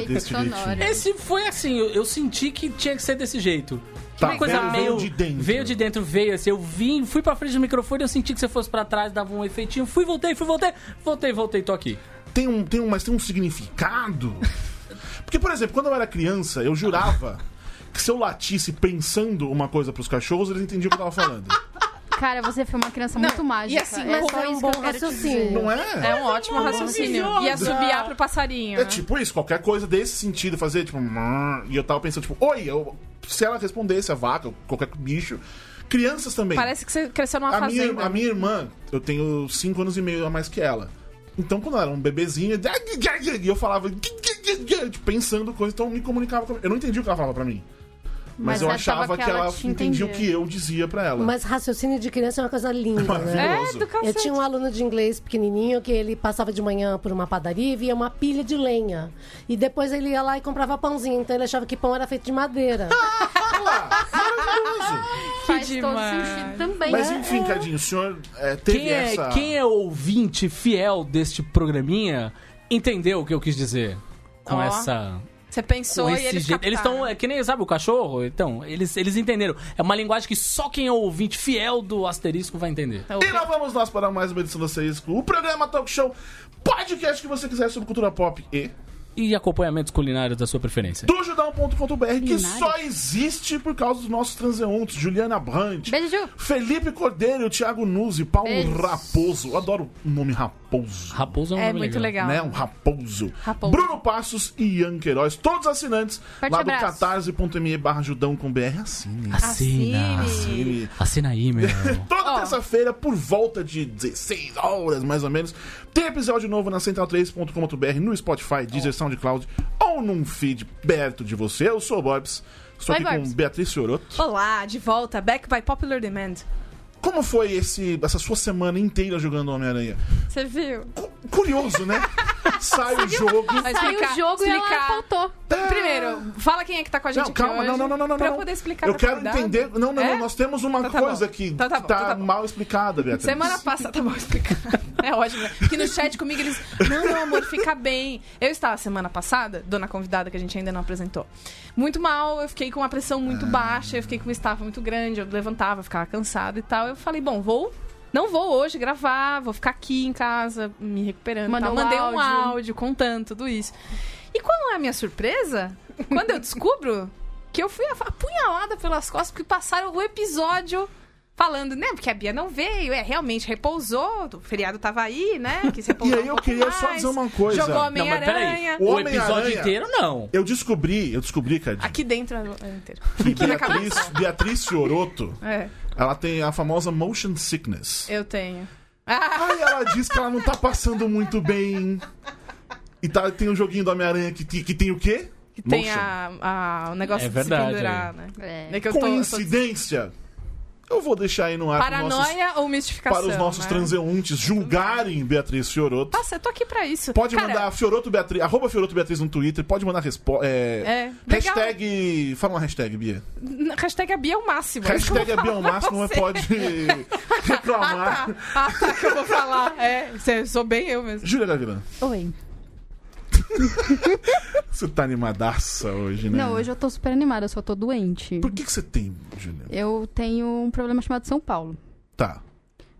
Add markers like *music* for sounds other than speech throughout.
Nossa. Qual a Tem história efeito desse? Esse foi assim, eu, eu senti que tinha que ser desse jeito. Tá, Uma coisa veio- meio. veio de dentro. Veio de dentro, veio assim. Eu vim, fui pra frente do microfone, eu senti que você fosse pra trás, dava um efeitinho. Fui, voltei, fui, voltei. Voltei, voltei, tô aqui. Tem um, tem um, mas tem um significado? Porque, por exemplo, quando eu era criança, eu jurava que se eu latisse pensando uma coisa pros cachorros, eles entendiam o que eu tava falando. Cara, você foi uma criança Não, muito mágica. e assim, é mas só é um isso bom que eu quero te raciocínio. dizer. Não é? É um ótimo raciocínio. E assobiar pro passarinho. É tipo isso, qualquer coisa desse sentido, fazer tipo. E eu tava pensando, tipo, oi, eu, se ela respondesse a vaca, qualquer bicho. Crianças também. Parece que você cresceu numa a fazenda. minha, a minha irmã, eu tenho 5 anos e meio a mais que ela. Então, quando ela era um bebezinho, e eu falava, tipo, pensando coisas, então eu me comunicava com Eu não entendi o que ela falava pra mim. Mas, Mas eu você achava que que, ela ela te entendia o que eu dizia pra ela. Mas raciocínio de criança é uma coisa linda, né? É, do. Eu tinha um aluno de inglês pequenininho que ele passava de manhã por uma padaria e via uma pilha de lenha. E depois ele ia lá e comprava pãozinho. Então ele achava que pão era feito de madeira. *laughs* Maravilhoso. Faz Que todo demais. sentido também. Mas né? enfim, Cadinho, o senhor é, teve Quem é, essa. quem é ouvinte fiel deste programinha entendeu o que eu quis dizer com Ó, essa. Você pensou e eles jeito. Eles estão. É que nem, sabe, o cachorro? Então, eles, eles entenderam. É uma linguagem que só quem é ouvinte fiel do asterisco vai entender. E lá vamos nós para mais uma edição do Asterisco, o programa Talk Show, podcast que você quiser sobre cultura pop e E acompanhamentos culinários da sua preferência. do judão.com.br, que só existe por causa dos nossos transeuntes, Juliana Brandt, Beijo. Felipe Cordeiro, Thiago Nuzzi, Paulo Beijo. Raposo. Eu adoro o nome Raposo. Raposo é um É nome muito legal. Né? Um raposo. Raposo. Bruno Passos e Ian Queiroz, todos assinantes Forte lá do abraço. catarse.me barra judão com BR. Assine. Assina. Assine. Assina aí, meu. *laughs* Toda Ó. terça-feira, por volta de 16 horas, mais ou menos, tem episódio novo na central3.com.br, no Spotify, Deezer, SoundCloud ou num feed perto de você. Eu sou o Bobs. Estou Oi, aqui Bobs. com Beatriz Fioroto. Olá, de volta. Back by Popular Demand. Como foi esse, essa sua semana inteira jogando Homem-Aranha? Você viu? Cu- Curioso, né? *laughs* Sai o jogo. Saiu o jogo e ela faltou. Primeiro, fala quem é que tá com a gente Não, aqui calma, hoje, não, não, não, não, não. Pra eu poder explicar Eu quero entender. Não, não, É? não. Nós temos uma Então tá coisa bom. que Então tá bom, tá, então tá mal explicada, Beatriz. Semana passada, tá bom explicar. *laughs* É ótimo, né? Que no chat comigo eles. Não, não, amor, fica bem. Eu estava semana passada, dona convidada que a gente ainda não apresentou. Muito mal, eu fiquei com uma pressão muito baixa, eu fiquei com uma estafa muito grande, eu levantava, ficava cansada e tal. Eu falei, bom, vou. Não vou hoje gravar, vou ficar aqui em casa, me recuperando. Mandou tal. um Mandei um áudio. áudio contando tudo isso. E qual é a minha surpresa? Quando eu descubro que eu fui apunhalada pelas costas porque passaram o episódio falando, né? Porque a Bia não veio, é, realmente repousou, o feriado tava aí, né? Que se repousou E aí um eu queria só mais, dizer uma coisa. Jogou. Homem-Aranha. O O Homem-Aranha- episódio inteiro, não. Eu descobri, eu descobri, Cadinho, Aqui dentro é inteiro. que Beatriz, Beatriz Fioroto, É, ela tem a famosa motion sickness. eu tenho. Ah, Aí ela diz que ela não tá passando muito bem. E tá, tem um joguinho do Homem-Aranha que, que tem o quê? que tem a, a- o negócio É de verdade, se pendurar, né? É. É que eu tô, eu tô- Coincidência? Eu vou deixar aí no ar para os nossos, Paranoia ou mistificação? para os nossos né? transeuntes julgarem Beatriz Fioroto. Nossa, eu tô aqui pra isso. Pode Cara, mandar Fioroto Beatriz, arroba Fioroto Beatriz no Twitter, pode mandar resposta. É, É, legal. hashtag. Fala uma hashtag, Bia. Hashtag a Bia é o máximo. é Hashtag é Bia ao falar máximo, você. pode reclamar. *laughs* Ah, tá. Ah, tá, que eu vou falar. É, sou bem eu mesmo. Júlia Gavilã, Oi. *laughs* você tá animadaça hoje, né? Não, hoje eu tô super animada, eu só tô doente. Por que, que você tem, Júlia? Eu tenho um problema chamado São Paulo. Tá.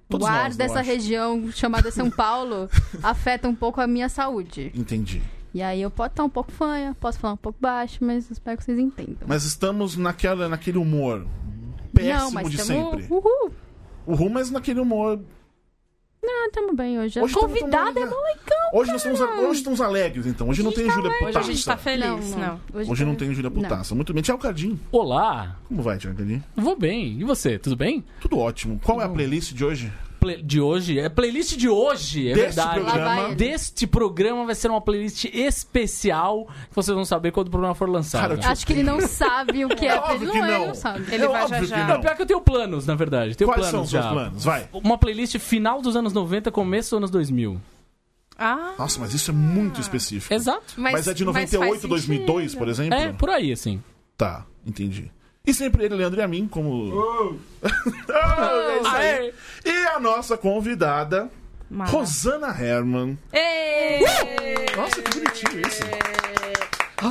o Todos ar nós, dessa região chamada São Paulo *laughs* afeta um pouco a minha saúde. Entendi. E aí eu posso estar um pouco fanha, posso falar um pouco baixo, mas espero que vocês entendam. Mas estamos naquela, naquele humor péssimo Não, mas de sempre. Uhul! O Ru, mas naquele humor. Ah, tamo bem hoje. Hoje convidada é legal. Hoje nós, estamos, hoje estamos alegres, então. Hoje não tem Júlia Hoje Putaça. a gente tá feliz, não. Hoje não tá- tem Júlia não. Putaça. Muito bem. Tchau, Cardinho. Olá. Como vai, Tchau, Cardinho? Vou bem. E você? Tudo bem? Tudo ótimo. Qual é a playlist de hoje? Play- de hoje? É playlist de hoje, é Deste verdade. programa. Lá vai ele. Deste programa vai ser uma playlist especial que vocês vão saber quando o programa for lançado. Cara, te- Acho que ele não sabe o que é. É pra ele óbvio que não, é, não. ele não sabe. Ele é vai já óbvio Não, não. pior que eu tenho planos, na verdade. Tenho Quais planos são os já. seus planos? Vai. Uma playlist final dos anos 90, começo dos anos 2000. Ah, Nossa, mas isso é muito específico. Exato. Mas, é de mas 98 faz 2002, sentido. por exemplo? É, por aí, assim. Tá, entendi. E sempre ele, Leandro e a mim, como. Oh, *laughs* é isso aí. Aê! E a nossa convidada, Mara. Rosana Herman, Ê! Nossa, que bonitinho isso.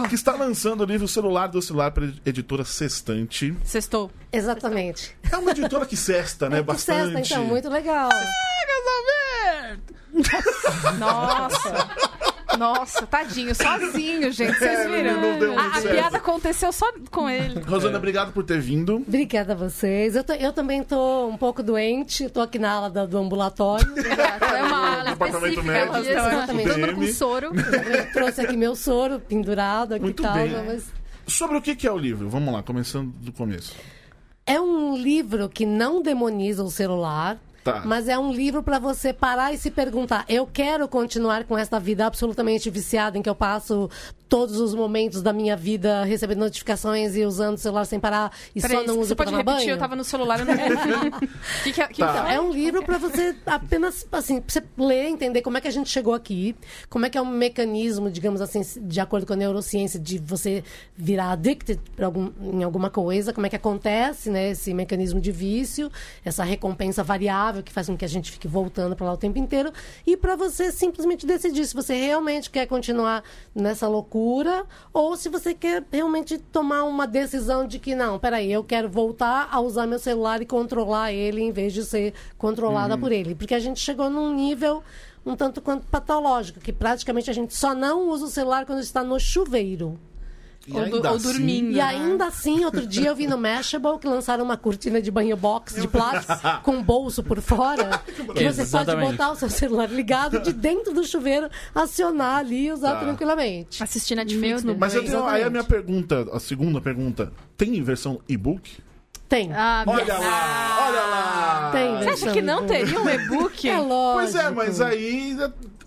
que está lançando o livro Celular do Celular para editora Sextante. Sextou. Exatamente. É uma editora que cesta, né? Que Bastante. Cesta, então, muito legal. *laughs* Nossa. Nossa, tadinho, sozinho, gente. Vocês É, viram? não deu A, a certo. piada aconteceu só com ele. Rosana, obrigado por ter vindo. Obrigada a vocês. Eu, tô- eu também tô um pouco doente, tô aqui na ala da- do ambulatório. *laughs* É uma ala Departamento específica. médico. disso. Exatamente. Todo mundo com soro. Eu trouxe aqui meu soro pendurado aqui Muito e tal. bem. Mas Sobre o que é o livro? Vamos lá, começando do começo. é um livro que não demoniza o celular. Tá. Mas é um livro para você parar e se perguntar: eu quero continuar com esta vida absolutamente viciada em que eu passo todos os momentos da minha vida recebendo notificações e usando o celular sem parar e Peraí, só não você uso para pode tomar repetir? banho? Eu tava no celular, eu não *laughs* que que é, que Tá. que é? Um livro para você apenas, assim, pra você ler, entender como é que a gente chegou aqui, como é que é um mecanismo, digamos assim, de acordo com a neurociência, de você virar addicted algum, em alguma coisa, como é que acontece, né, esse mecanismo de vício, essa recompensa variável que faz com que a gente fique voltando para lá o tempo inteiro, e para você simplesmente decidir se você realmente quer continuar nessa loucura ou se você quer realmente tomar uma decisão de que não, peraí, eu quero voltar a usar meu celular e controlar ele em vez de ser controlada por ele. Porque a gente chegou num nível um tanto quanto patológico, que praticamente a gente só não usa o celular quando está no chuveiro. E Ou, ainda ou assim- dormindo. E né? ainda assim, outro dia eu vi no Mashable que lançaram uma cortina de banho box de plástico *laughs* com bolso por fora. *laughs* que você pode Exatamente. botar o seu celular ligado de dentro do chuveiro, acionar ali e usar Tá. tranquilamente. Assistir Netflix Meu no Mas eu tenho, aí a minha pergunta, a segunda pergunta, tem versão e-book? Tem. Ah, Olha lá, olha lá! Tem, Você acha que não teria um e-book? *laughs* É lógico. Pois é, mas aí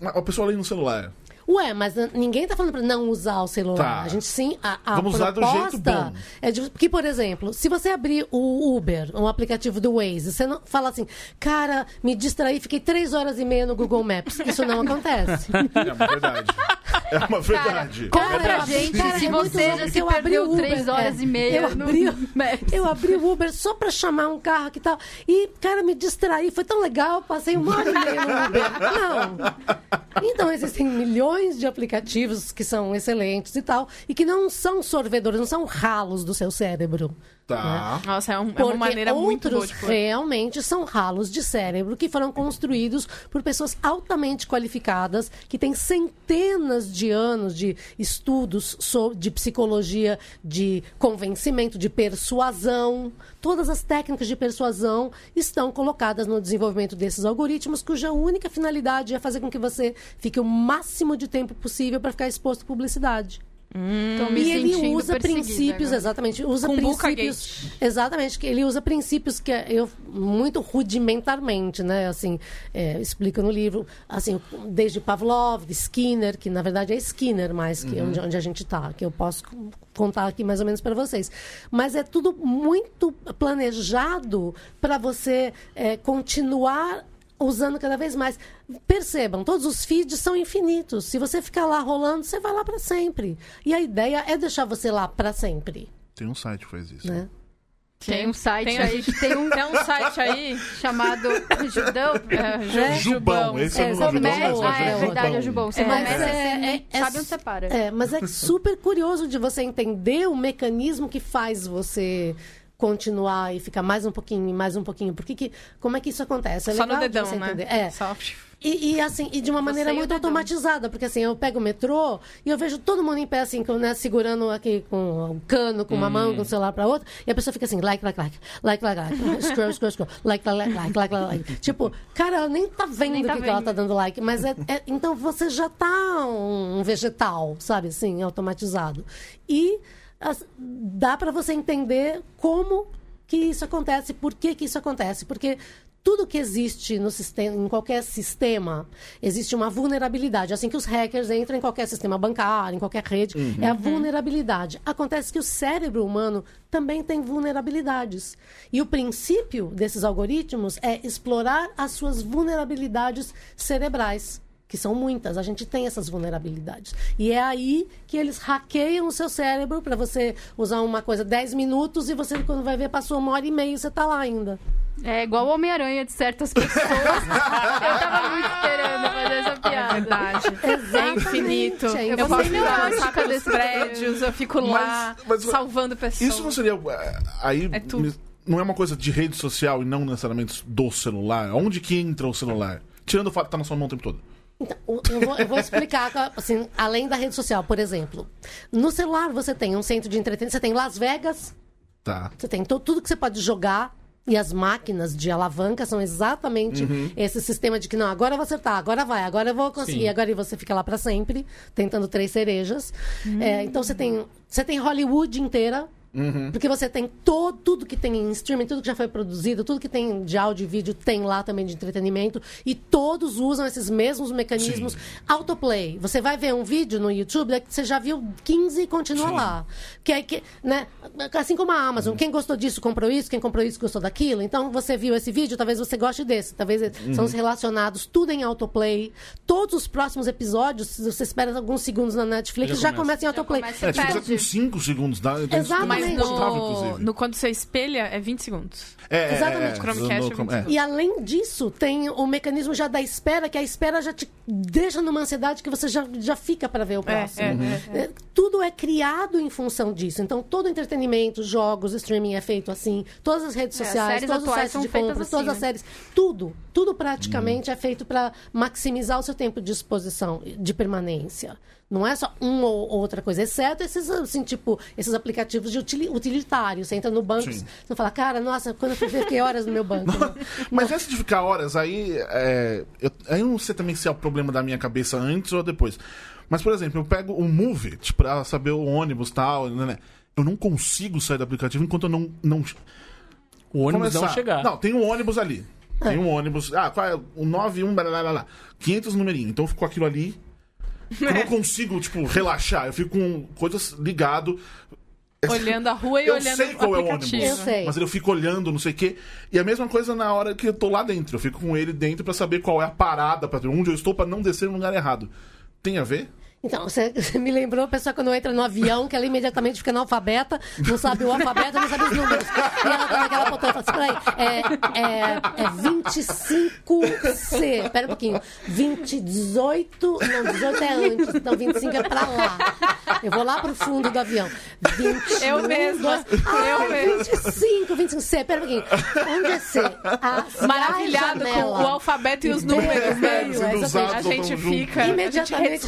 a pessoa lê no celular. Ué, mas ninguém tá falando pra não usar o celular. Tá. A gente sim. A, a Vamos usar do proposta jeito bom. É de, que, por exemplo, se você abrir o Uber, um aplicativo do Waze, você não fala assim, cara, me distraí, fiquei três horas e meia no Google Maps. Isso não acontece. É uma verdade. É uma verdade. Conta Cara, pra eu- gente cara, se é você já se eu abri o Uber, três horas é. e meia Eu no abri, Maps. eu abri o Uber só pra chamar um carro que tal. E, cara, me distraí, foi tão legal, passei uma hora e meia no Uber. Não. Então, existem milhões de aplicativos que são excelentes e tal, e que não são sorvedores, não são ralos do seu cérebro. Tá. Nossa, é, um- é uma maneira muito boa outros de pôr. realmente são ralos de cérebro que foram construídos por pessoas altamente qualificadas, que têm centenas de anos de estudos so- de psicologia, de convencimento, de persuasão. Todas as técnicas de persuasão estão colocadas no desenvolvimento desses algoritmos, cuja única finalidade é fazer com que você fique o máximo de tempo possível para ficar exposto à publicidade. Tô me E ele usa princípios, agora. exatamente, usa Com princípios. Exatamente, que ele usa princípios que eu muito rudimentarmente, né? Assim, é, explica no livro, assim, desde Pavlov, Skinner, que na verdade é Skinner mais que onde, onde a gente está, que eu posso contar aqui mais ou menos para vocês. Mas é tudo muito planejado para você é, continuar usando cada vez mais. Percebam, todos os feeds são infinitos. Se você ficar lá rolando, você vai lá para sempre. E a ideia é deixar você lá para sempre, Tem um site que faz isso. né? Tem um site Tem- aí tem um Tem um site aí. chamado *laughs* Judão. É, Ju- É. Jubão, esse é o É, nome Jubão, mesmo, Ah, é Jubão. verdade, é o Jubão. Você É, mas é- assim, é- é- sabe onde você para. É, mas é super curioso de você entender o mecanismo que faz você continuar e ficar mais um pouquinho, e mais um pouquinho. Porque que, como é que isso acontece? É Só no de dedão, né? entender. É. Só... E, e, assim, e de uma maneira e muito automatizada, porque assim, eu pego o metrô e eu vejo todo mundo em pé, assim, com, né, segurando aqui com um cano, com uma mão, com o celular pra outra, e a pessoa fica assim, like, like, like, like, like, like, scroll, scroll, scroll, like, like, like, like, like, like. Tipo, cara, ela nem tá vendo Nem tá que, que ela vendo. tá dando like, mas é, é- então você já tá um vegetal, sabe assim, automatizado. E dá pra você entender como que isso acontece, por que que isso acontece, porque tudo que existe no sistema, em qualquer sistema, existe uma vulnerabilidade. Assim que os hackers entram em qualquer sistema bancário, em qualquer rede, é a vulnerabilidade. Acontece que o cérebro humano também tem vulnerabilidades. E o princípio desses algoritmos é explorar as suas vulnerabilidades cerebrais. Que são muitas, a gente tem essas vulnerabilidades. E é aí que eles hackeiam o seu cérebro para você usar uma coisa 10 minutos e você, quando vai ver, passou uma hora e meia e você está lá ainda. É igual o Homem-Aranha de certas pessoas. eu tava muito esperando fazer essa É piada. verdade. É infinito. é Eu Eu posso fui passar neurótica pelos desse prédios, eu fico lá Mas- mas- salvando pessoas. Isso não seria. é, Aí. É tudo. Não é uma coisa de rede social e não necessariamente do celular. Onde que entra o celular? Tirando o fato de estar na sua mão o tempo todo. Então, eu vou, eu vou explicar, assim, além da rede social, por exemplo. No celular você tem um centro de entretenimento, você tem Las Vegas, Tá. você tem tudo que você pode jogar. E as máquinas de alavanca são exatamente Uhum. esse sistema de que não, agora eu vou acertar, agora vai, agora eu vou conseguir, Sim. agora e você fica lá pra sempre, tentando três cerejas. É, então você tem, você tem Hollywood inteira, Uhum. porque você tem todo, tudo que tem em streaming, tudo que já foi produzido, tudo que tem de áudio e vídeo tem lá também de entretenimento. E todos usam esses mesmos mecanismos. Sim. Autoplay. Você vai ver um vídeo no YouTube é que você já viu 15 e continua Sim. lá. Que é que, né? Assim como a Amazon. Quem gostou disso comprou isso, quem comprou isso gostou daquilo. Então você viu esse vídeo, talvez você goste desse. Talvez são os relacionados, tudo em autoplay. Todos os próximos episódios, se você espera alguns segundos na Netflix, Já já, começa. começa em autoplay. começa É, tipo, com 5 segundos dá. Então. Mas no, no quando você espelha, é 20 segundos. É, é, Exatamente. É, Chromecast no- é 20 é. E além disso, tem o mecanismo já da espera, que a espera já te deixa numa ansiedade que você já, já fica para ver o próximo. é, Uhum. é, É, Tudo é criado em função disso. Então, todo entretenimento, jogos, streaming é feito assim. Todas as redes É, as sociais, séries todos os sites são de compras, assim, todas as né? séries. Tudo, tudo praticamente é feito para maximizar o seu tempo de exposição, de permanência. Não é só uma ou outra coisa, exceto esses, assim, tipo, esses aplicativos de utili- utilitário. Você entra no banco, Sim. você fala, cara, nossa, quando eu fui ver, fiquei horas no meu banco. *laughs* Mas essa de ficar horas aí. É, eu, aí eu não sei também se é o problema da minha cabeça antes ou depois. Mas, por exemplo, eu pego o Move tipo, pra saber o ônibus e tal. Né, né. Eu não consigo sair do aplicativo enquanto eu não. não O ônibus não começar. chegar. Não, tem um ônibus ali. Tem um ônibus. Ah, qual é? O 91, blá, blá, blá, blá. 500 numerinho. Então ficou aquilo ali. Eu não consigo, tipo, relaxar. Eu fico com coisas ligado. Olhando a rua e Eu olhando sei qual o é o aplicativo. ônibus. Eu sei. Mas eu fico olhando, não sei o quê. E a mesma coisa na hora que eu tô lá dentro. Eu fico com ele dentro pra saber qual é a parada, pra onde eu estou pra não descer no lugar errado. Tem a ver? Então, *laughs* você, me lembrou a pessoa quando entra no avião, que ela imediatamente fica analfabeta, não sabe o alfabeto, não sabe os números. E ela tá naquela botão e fala assim, peraí, é, é, é 25C, pera um pouquinho, 20, 18, não, 18 é antes, então 25 é pra lá. Eu vou lá pro fundo do avião. 20, Eu mesma, ah, eu mesma. 25, 25C, pera um pouquinho. Onde é C? Ah, Maravilhado com o alfabeto e os números, né? A gente fica, a gente Imediatamente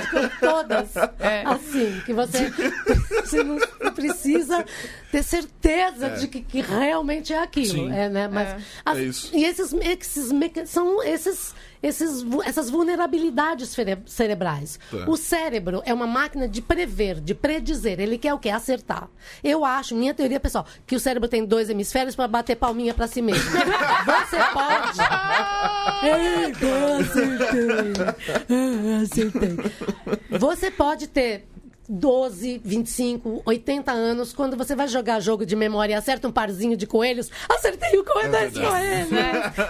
ficou todas É. assim, que você, *laughs* você não precisa ter certeza de que, que realmente é aquilo. Sim. É, né? Mas, É. as- É isso. E esses, esses são esses, esses, essas vulnerabilidades cere- cerebrais. É. O cérebro é uma máquina de prever, de predizer. Ele quer o quê? Acertar. Eu acho, minha teoria pessoal, que o cérebro tem dois hemisférios para bater palminha para si mesmo. *laughs* Você pode. Eita, acertei. Acertei. Você pode ter 12, 25, 80 anos, quando você vai jogar jogo de memória e acerta um parzinho de coelhos, acertei o coelho É desse verdade. coelho.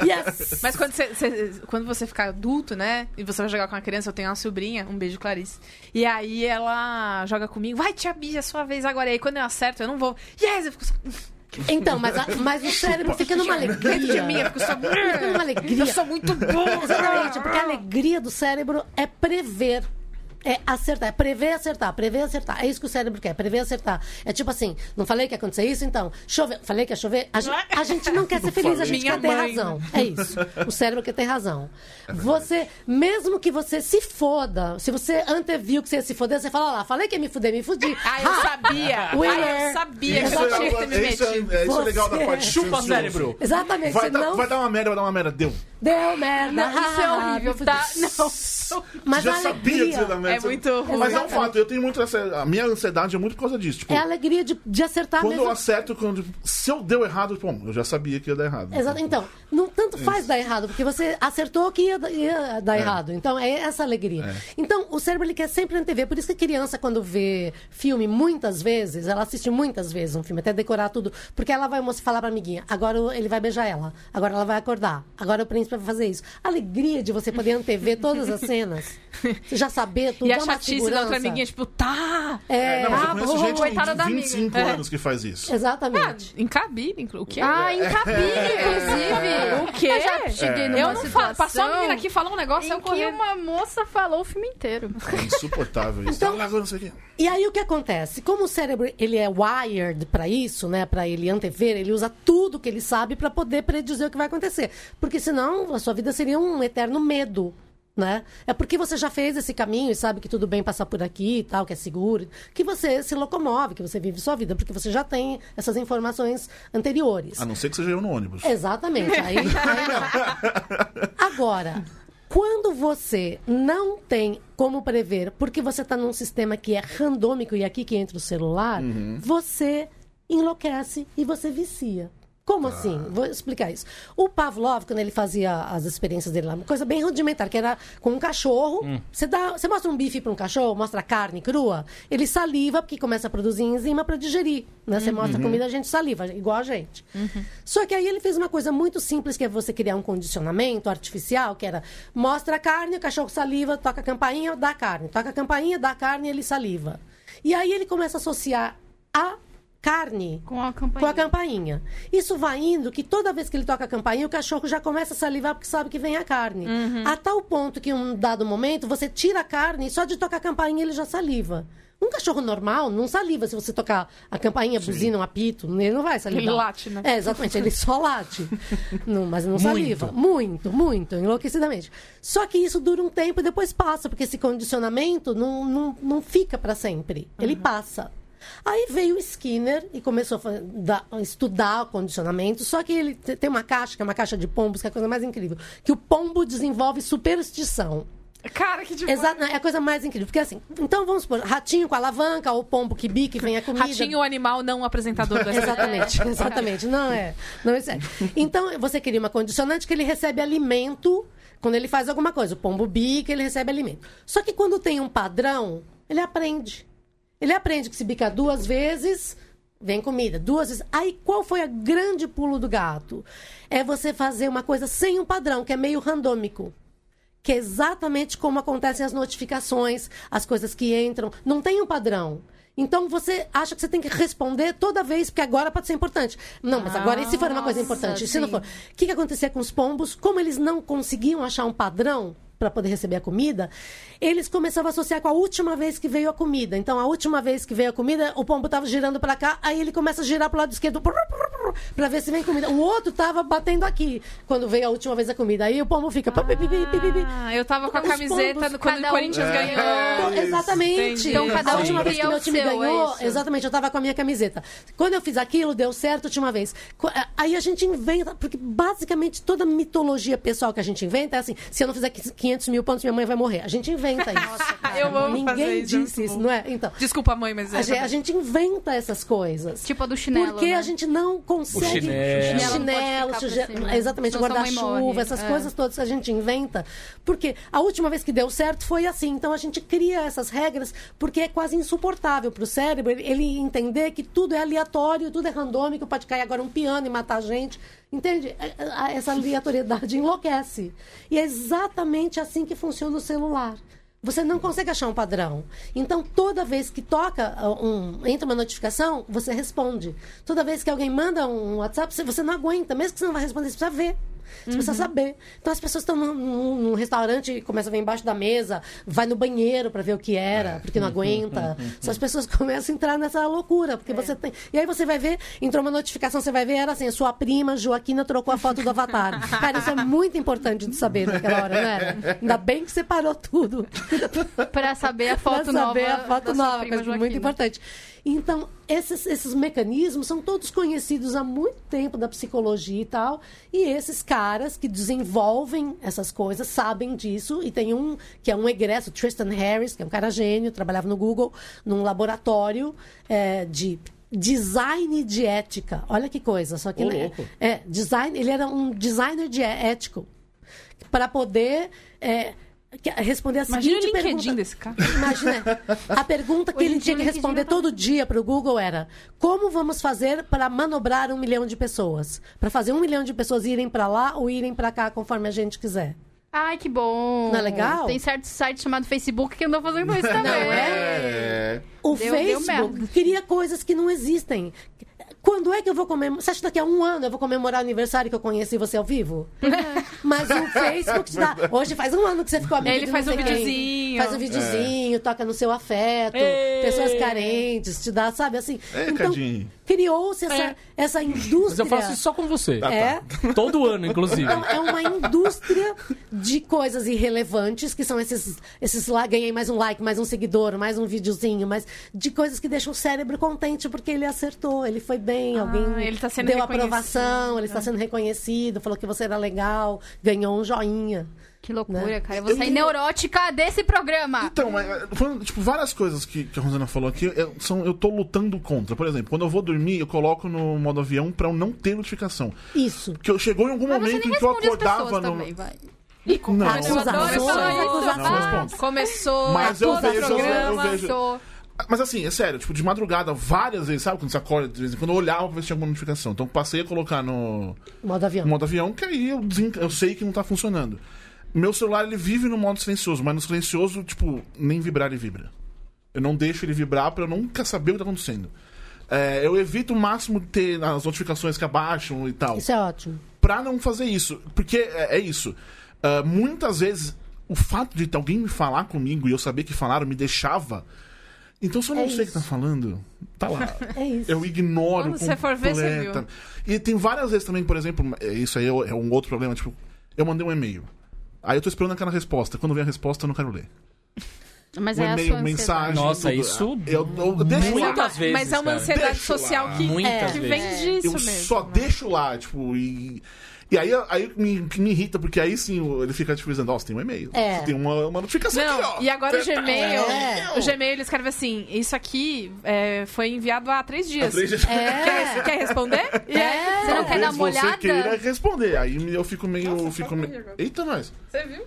*laughs* Yes. Mas quando você, você- quando você ficar adulto, né? E você vai jogar com uma criança, eu tenho uma sobrinha, um beijo, Clarice. E aí ela joga comigo, vai, tia Bia, é sua vez agora. E aí quando eu acerto, eu não vou. Yes! Eu fico só. *laughs* Então, mas, a- mas o cérebro fica numa Dentro de mim, eu alegria. fico só. Fica numa alegria. Eu sou muito bom! Exatamente, porque a alegria do cérebro é prever. É acertar, é prever acertar, prever acertar. É isso que o cérebro quer, prever acertar. É tipo assim, não falei que ia acontecer isso, então, chover. Falei que ia chover. A, gen- a gente não quer ser feliz, a gente Minha quer ter mãe. razão. É isso. O cérebro quer ter razão. Você, mesmo que você se foda, se você anteviu que você ia se foder, você fala "Olha lá, falei que ia me fuder, me fudi. Ah, eu sabia! *laughs* Winner. Ah, eu sabia que Isso eu é, tinha que ter me isso é- metido. é- isso é legal da parte Chupa, cérebro. Exatamente, Vai dar, não vai dar uma merda, vai dar uma merda. Deu. Deu merda. Não, isso é Ah, horrível, tá? Não. Mas já a sabia que você ia dar merda. É muito ruim. Mas é um fato, eu tenho muito essa. A minha ansiedade é muito por causa disso. Tipo, é a alegria de, de acertar quando mesmo. eu acerto, quando, se eu deu errado, bom, eu já sabia que ia dar errado. Exato. Então, não tanto faz dar errado, porque você acertou que ia, ia dar É. errado. Então, é essa alegria. Então, o cérebro ele quer sempre antever. Por isso que a criança, quando vê filme muitas vezes, ela assiste muitas vezes um filme, até decorar tudo, porque ela vai falar pra amiguinha, agora ele vai beijar ela, agora ela vai acordar, agora o príncipe vai fazer isso. A alegria de você poder antever todas as cenas, você já saber tudo, E a chatice da outra amiguinha, tipo, tá! É, Não, mas eu Ah, conheço gente coitada da de amiga. 25 É. anos que faz isso. exatamente. Incabível, inclu- o quê? Ah, incabível! eu já cheguei numa Eu não falo. Passou a situação menina aqui, falou um negócio, eu em corri. uma moça falou o filme inteiro. É insuportável isso. Então- Então, não sei o quê. E aí o que acontece? Como o cérebro ele é wired para isso, né, para ele antever, ele usa tudo que ele sabe para poder predizer o que vai acontecer. Porque senão a sua vida seria um eterno medo. Né? É porque você já fez esse caminho e sabe que tudo bem passar por aqui e tal, que é seguro, que você se locomove, que você vive sua vida, porque você já tem essas informações anteriores. A não ser que seja eu no ônibus. Exatamente. Aí, aí não. Agora, quando você não tem como prever, porque você está num sistema que é randômico e aqui que entra o celular, você enlouquece e você vicia. Como assim? Vou explicar isso. O Pavlov, quando ele fazia as experiências dele lá, uma coisa bem rudimentar, que era com um cachorro. Você, dá, você mostra um bife para um cachorro, mostra carne crua, ele saliva, porque começa a produzir enzima para digerir. Né? Você mostra a comida, a gente saliva, igual a gente. Só que aí ele fez uma coisa muito simples, que é você criar um condicionamento artificial, que era mostra a carne, o cachorro saliva, toca a campainha, dá carne. Toca a campainha, dá carne, ele saliva. E aí ele começa a associar a carne Com a com a campainha. Isso vai indo que toda vez que ele toca a campainha, o cachorro já começa a salivar porque sabe que vem a carne. A tal ponto que, em um dado momento, você tira a carne e só de tocar a campainha ele já saliva. Um cachorro normal não saliva se você tocar a campainha, buzina, um apito, ele não vai salivar. Ele late, né? É, exatamente, ele só late. *laughs* Não, mas não saliva. Muito, muito, enlouquecidamente. Só que isso dura um tempo e depois passa, porque esse condicionamento não, não, não fica para sempre. Ele passa. Aí veio o Skinner e começou a da- estudar o condicionamento. Só que ele te- tem uma caixa, que é uma caixa de pombos, que é a coisa mais incrível. Que o pombo desenvolve superstição. Cara, que tipo. Exato, é a coisa mais incrível. Porque assim, então vamos supor, ratinho com alavanca, ou pombo que bica e vem a comida. Ratinho, o animal, não apresentador do SBT. Exatamente, *laughs* exatamente. Não é. Não é sério. Então, você cria uma condicionante que ele recebe alimento quando ele faz alguma coisa. O pombo bica, ele recebe alimento. Só que quando tem um padrão, ele aprende. Ele aprende que se bica duas vezes, vem comida. Duas vezes. Aí, qual foi o grande pulo do gato? É você fazer uma coisa sem um padrão, que é meio randômico que é exatamente como acontecem as notificações, as coisas que entram. Não tem um padrão. Então você acha que você tem que responder toda vez, porque agora pode ser importante. Não, mas agora, e se for uma coisa Nossa, importante? Se não for. O que, que acontecia com os pombos? Como eles não conseguiam achar um padrão para poder receber a comida, eles começavam a associar com a última vez que veio a comida. Então, a última vez que veio a comida, o pombo estava girando para cá, aí ele começa a girar para o lado esquerdo para ver se vem comida. O outro estava batendo aqui quando veio a última vez a comida. Aí o pombo fica. Ah, eu tava com a camiseta pombos, do- quando o Corinthians ganhou. Então, isso. exatamente. Entendi. Então, cada a última vez que meu time seu, é ganhou, isso? exatamente, eu tava com a minha camiseta. Quando eu fiz aquilo, deu certo a última vez. Co- Aí a gente inventa, porque basicamente toda mitologia pessoal que a gente inventa é assim: se eu não fizer 500 mil pontos, minha mãe vai morrer. A gente inventa isso. Eu amo Ninguém isso, é disse isso, não é? Então. Desculpa, mãe, mas é A gente, a gente inventa essas coisas. Tipo a do chinelo, Porque né? a gente não consegue. chinelo. Chinelo pode Chinelo, suge- cima. exatamente, guarda-chuva, essas É. coisas todas que a gente inventa. Porque a última vez que deu certo foi assim. Então a gente cria essas regras porque é quase insuportável para o cérebro ele, ele entender que tudo é aleatório, tudo é randômico, pode cair agora um piano e matar a gente. Entende? É- é- Essa aleatoriedade enlouquece. E é exatamente assim que funciona o celular. Você não consegue achar um padrão. Então, toda vez que toca uh, um, entra uma notificação, você responde. Toda vez que alguém manda um WhatsApp, você- não aguenta. Mesmo que você não vai responder, você precisa ver. Você precisa saber. Então, as pessoas estão num, num- num restaurante e começam a ver embaixo da mesa, vai no banheiro para ver o que era, porque não aguenta. Então, as pessoas *laughs* começam a entrar nessa loucura, porque você tem. E aí você vai ver, entrou uma notificação, você vai ver, era assim: sua prima Joaquina trocou a foto do avatar. *laughs* Cara, isso é muito importante de saber naquela hora, né? Ainda bem que você parou tudo. *laughs* Pra saber a Pra foto nova. saber a foto da sua nova, prima coisa muito importante. Então, esses, esses mecanismos são todos conhecidos há muito tempo da psicologia e tal. E esses caras que desenvolvem essas coisas sabem disso. E tem um que é um egresso, Tristan Harris, que é um cara gênio, trabalhava no Google, num laboratório é, de design de ética. Olha que coisa. Só que ele, louco. é, design, ele era um designer de é- ético para poder é, responder a Imagina o seguinte LinkedIn pergunta. desse cara. Imagina, a pergunta que ele tinha o que LinkedIn responder não tá- todo dia para o Google era: como vamos fazer para manobrar um milhão de pessoas? Para fazer um milhão de pessoas irem para lá ou irem para cá conforme a gente quiser. Ai, que bom. Não é legal? Tem certo site chamado Facebook que andou fazendo isso também. É. O Deu- deu Facebook merda. cria coisas que não existem. Quando é que eu vou comemorar? Você acha que daqui a um ano eu vou comemorar o aniversário que eu conheci você ao vivo? Mas o Facebook te dá. Hoje faz um ano que você ficou amigo Ele faz um quem. videozinho. Faz um videozinho, toca no seu afeto, Ei. pessoas carentes, te dá, sabe assim. É, então, criou-se essa, É. essa indústria. Mas eu faço isso só com você. É. Todo ano, inclusive. Então, é uma indústria de coisas irrelevantes, que são esses, esses lá, ganhei mais um like, mais um seguidor, mais um videozinho, mas de coisas que deixam o cérebro contente porque ele acertou, ele foi bem, Ah, alguém ele tá sendo deu aprovação, ele está sendo reconhecido, falou que você era legal, ganhou um joinha. Que loucura, Né? cara. Eu vou sair neurótica desse programa. Então, mas, é, falando, tipo, várias coisas que, que a Rosana falou aqui, eu, são, eu tô lutando contra. Por exemplo, quando eu vou dormir, eu coloco no modo avião pra eu não ter notificação. Isso. Porque eu chegou em algum Mas você momento em que eu acordava no. também, vai. Ih, com- Não. Acusações, acusações. Começou Mas eu vejo- programa. eu vejo- sou- Mas assim, é sério, tipo, de madrugada, várias vezes, sabe? Quando você acorda, de vez em quando eu olhava pra ver se tinha alguma notificação. Então passei a colocar no, Modo avião. modo avião, que aí eu, eu sei que não tá funcionando. Meu celular, ele vive no modo silencioso, mas no silencioso, tipo, nem vibrar ele vibra. Eu não deixo ele vibrar pra eu nunca saber o que tá acontecendo. É, eu evito o máximo de ter as notificações que abaixam e tal. Isso é ótimo. Pra não fazer isso. Porque é, é isso. Ah, muitas vezes, o fato de alguém me falar comigo e eu saber que falaram me deixava. Então, se eu não É sei o que tá falando, tá lá. *laughs* É isso. Eu ignoro Quando você for ver, você completa. E tem várias vezes também, por exemplo, é, isso aí é é um outro problema. Tipo, eu mandei um e-mail. Aí eu tô esperando aquela resposta. Quando vem a resposta, eu não quero ler. *laughs* Mas Um é a e-mail, sua mensagem. Nossa, tudo. isso Eu, eu, eu deixo lá. Muitas vezes, Mas é uma ansiedade social que, Muitas que vezes. vem disso Eu mesmo. só né? deixo lá, tipo, e. E aí, aí me, que me irrita, porque aí sim ele fica tipo dizendo, ó, você tem um e-mail. É. Você tem uma, uma notificação aqui, Não, ó. e agora o Você tá- Gmail, É. o Gmail ele escreve assim, isso aqui é, foi enviado há três dias. Há três dias. Quer, quer responder? *laughs* Aí, Você não quer dar uma Talvez você olhada? queira responder. Aí eu fico meio. Nossa, fico meio... Eita, nós. Você viu?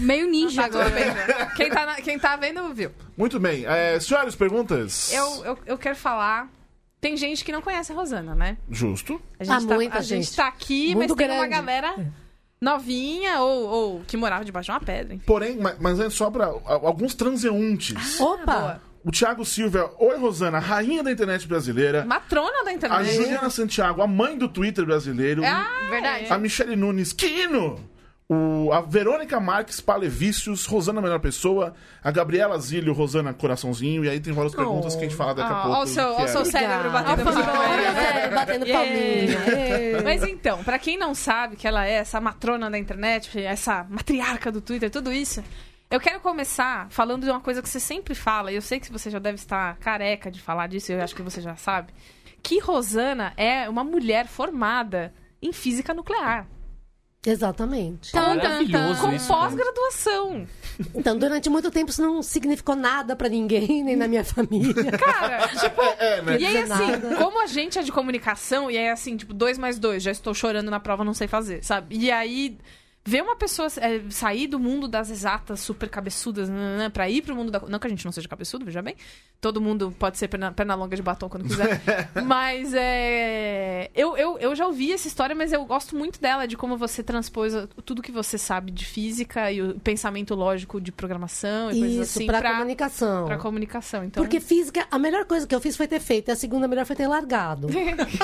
Meio ninja Tá, agora. né? quem, tá na- quem tá vendo, viu. Muito bem. É, senhores, perguntas? Eu, eu, eu quero falar... Tem gente que não conhece a Rosana, né? Justo. A gente, Ah, tá, muita a gente gente. tá aqui, Muito mas tem uma grande. galera novinha ou, ou que morava debaixo de uma pedra. enfim. Porém, ma- mas é só pra a- alguns transeuntes. Opa! boa. O Thiago Silva, oi Rosana, rainha da internet brasileira. Matrona da A internet. Juliana Santiago, a mãe do Twitter brasileiro. Ah, Verdade. A Michele Nunes, Quino. O, a Verônica Marques Palevícios, Rosana Melhor Pessoa, a Gabriela Zílio, Rosana Coraçãozinho, e aí tem várias perguntas que a gente fala daqui a Ah, pouco. ó o seu, o é- cérebro batendo. Olha o cérebro batendo *laughs* Yeah. palminha. Mas então, pra quem não sabe que ela é essa matrona da internet, essa matriarca do Twitter, tudo isso, eu quero começar falando de uma coisa que você sempre fala, e eu sei que você já deve estar careca de falar disso, eu acho que você já sabe, que Rosana é uma mulher formada em física nuclear, Exatamente. Tan, Maravilhoso com isso. pós-graduação. Então, durante muito tempo isso não significou nada pra ninguém, nem na minha família. Cara, *laughs* tipo, É, né? E aí, assim, nada. como a gente é de comunicação, e aí, assim, tipo, dois mais dois, já estou chorando na prova, não sei fazer, sabe? E aí, ver uma pessoa é, sair do mundo das exatas super cabeçudas nananã, pra ir pro mundo da. Não que a gente não seja cabeçudo, veja bem. Todo mundo pode ser perna, perna longa de batom quando quiser. *laughs* mas é. Eu, eu, eu já ouvi essa história, mas eu gosto muito dela, de como você transpôs tudo que você sabe de física e o pensamento lógico de programação e coisas Isso, assim pra, pra, comunicação. pra comunicação. Então, Porque física, a melhor coisa que eu fiz foi ter feito, e a segunda melhor foi ter largado. *laughs*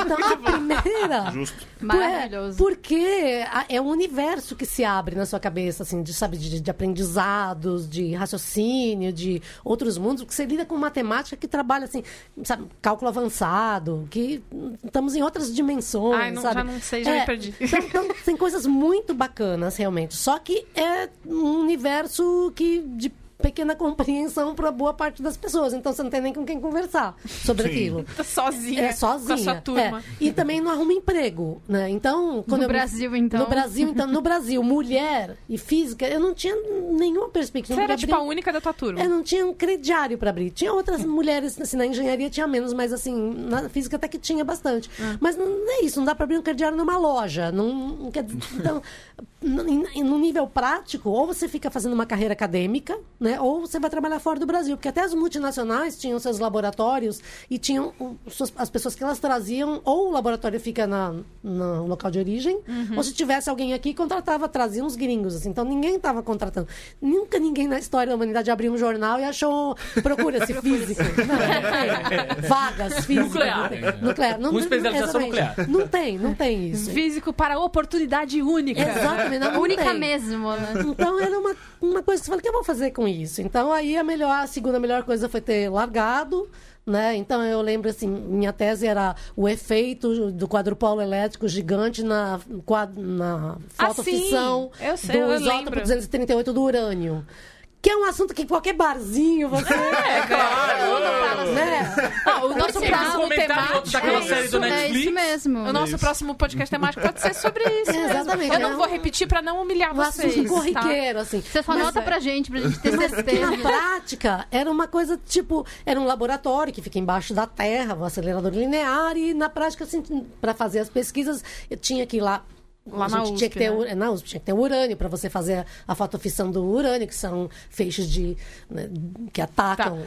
Então, a primeira. Justo. Maravilhoso. É, porque é um universo que se abre na sua cabeça, assim, de, sabe, de, de aprendizados, de raciocínio, de outros mundos, porque você lida com matemática que trabalha, assim, sabe, cálculo avançado, que estamos em outras dimensões, Ai, não- sabe? já não sei, já me perdi. *laughs* Então, então, tem coisas muito bacanas, realmente. Só que é um universo que de pequena compreensão para boa parte das pessoas. Então você não tem nem com quem conversar sobre Sim. aquilo. *laughs* tá sozinha, É sozinha. com a sua turma. É. E também não arruma emprego, né? Então, quando No eu Brasil, então. No Brasil, então, no Brasil, mulher e física, eu não tinha nenhuma perspectiva. Você era tipo a única da tua turma. eu não tinha um crediário para abrir. Tinha outras mulheres, assim, na engenharia tinha menos, mas assim, na física até que tinha bastante. Ah. Mas não é isso, não dá para abrir um crediário numa loja. Não, não quer dizer- então, no nível prático, ou você fica fazendo uma carreira acadêmica, né? Ou você vai trabalhar fora do Brasil. Porque até as multinacionais tinham seus laboratórios e tinham as pessoas que elas traziam, ou o laboratório fica na, no local de origem, ou se tivesse alguém aqui, contratava, trazia uns gringos. assim. Então ninguém estava contratando. Nunca ninguém na história da humanidade abriu um jornal e achou. Procura-se *laughs* físico. Não. *laughs* Vagas físicas. Nuclear. não tem. Nuclear. Não, Com especialização nuclear. Não tem, não tem isso. Físico para oportunidade única. Exatamente. Não Única tem. mesmo, né? Então era uma, uma coisa que você fala, o que eu vou fazer com isso? Então aí a melhor, a segunda melhor coisa foi ter largado. Né? Então eu lembro assim, minha tese era o efeito do quadrupolo elétrico gigante na, na Ah, fotofissão sim. Eu sei, do eu isótopo lembro. 238 do urânio. Que é um assunto que qualquer barzinho você. É, *laughs* claro. Né? Ah, o nosso próximo temático. daquela é série isso. do É Netflix. isso mesmo. O nosso próximo podcast temático pode ser sobre isso. mesmo. Exatamente. Eu não É vou repetir pra não humilhar Um vocês. assunto tá? corriqueiro, assim. Você só Mas- anota pra gente, pra gente ter que na certeza. prática era uma coisa tipo, era um laboratório que fica embaixo da terra, um acelerador linear, e na prática, assim, para fazer as pesquisas, eu tinha que ir lá. Lá na gente tinha que USP, ter, né? ur- na USP tinha que ter urânio para você fazer a fotofissão do urânio, que são feixes de né, que atacam.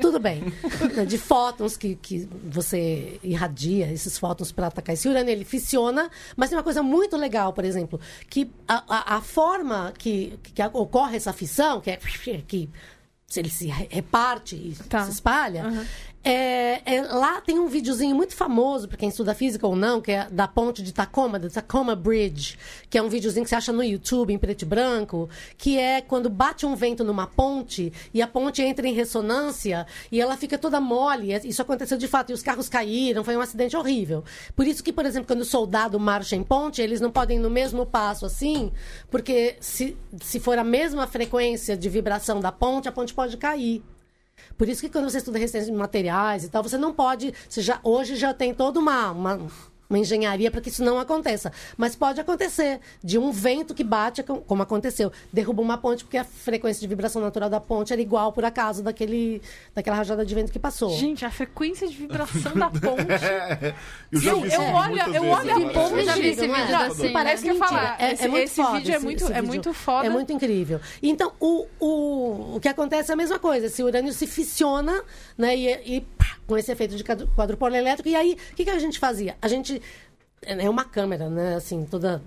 Tudo bem. Né, De fótons que, que você irradia esses fótons para atacar esse urânio, ele fissiona, mas tem uma coisa muito legal, por exemplo, que a, a, a forma que, que ocorre essa fissão, que é que ele se re- reparte e Tá. se espalha. É- é- lá tem um videozinho muito famoso, para quem estuda física ou não, que é da ponte de Tacoma, da Tacoma Bridge, que é um videozinho que você acha no YouTube, em preto e branco, que é quando bate um vento numa ponte e a ponte entra em ressonância e ela fica toda mole. Isso aconteceu de fato, e os carros caíram, foi um acidente horrível. Por isso que, por exemplo, quando o soldado marcha em ponte, eles não podem ir no mesmo passo assim, porque se, se for a mesma frequência de vibração da ponte, a ponte pode cair. Por isso que quando você estuda resistência de materiais e tal, você não pode. Você já, hoje já tem toda uma, uma, uma engenharia para que isso não aconteça. Mas pode acontecer de um vento que bate, com- como aconteceu, derruba uma ponte porque a frequência de vibração natural da ponte era igual, por acaso, daquele, daquela rajada de vento que passou. Gente, a frequência de vibração da *laughs* ponte. É, eu já Eu- vi isso eu olho- eu olho a ponte, Eu já vi esse Não é? vídeo assim. parece que eu ia Mentira. falar. É, esse, é muito esse foda vídeo é muito, é muito foda. É muito incrível. Então, o, o, o que acontece é a mesma coisa. Esse urânio se fissiona, né? E, e com esse efeito de quadru- quadrupolo elétrico. E aí, o que, que a gente fazia? A gente... É uma câmera, né? Assim, toda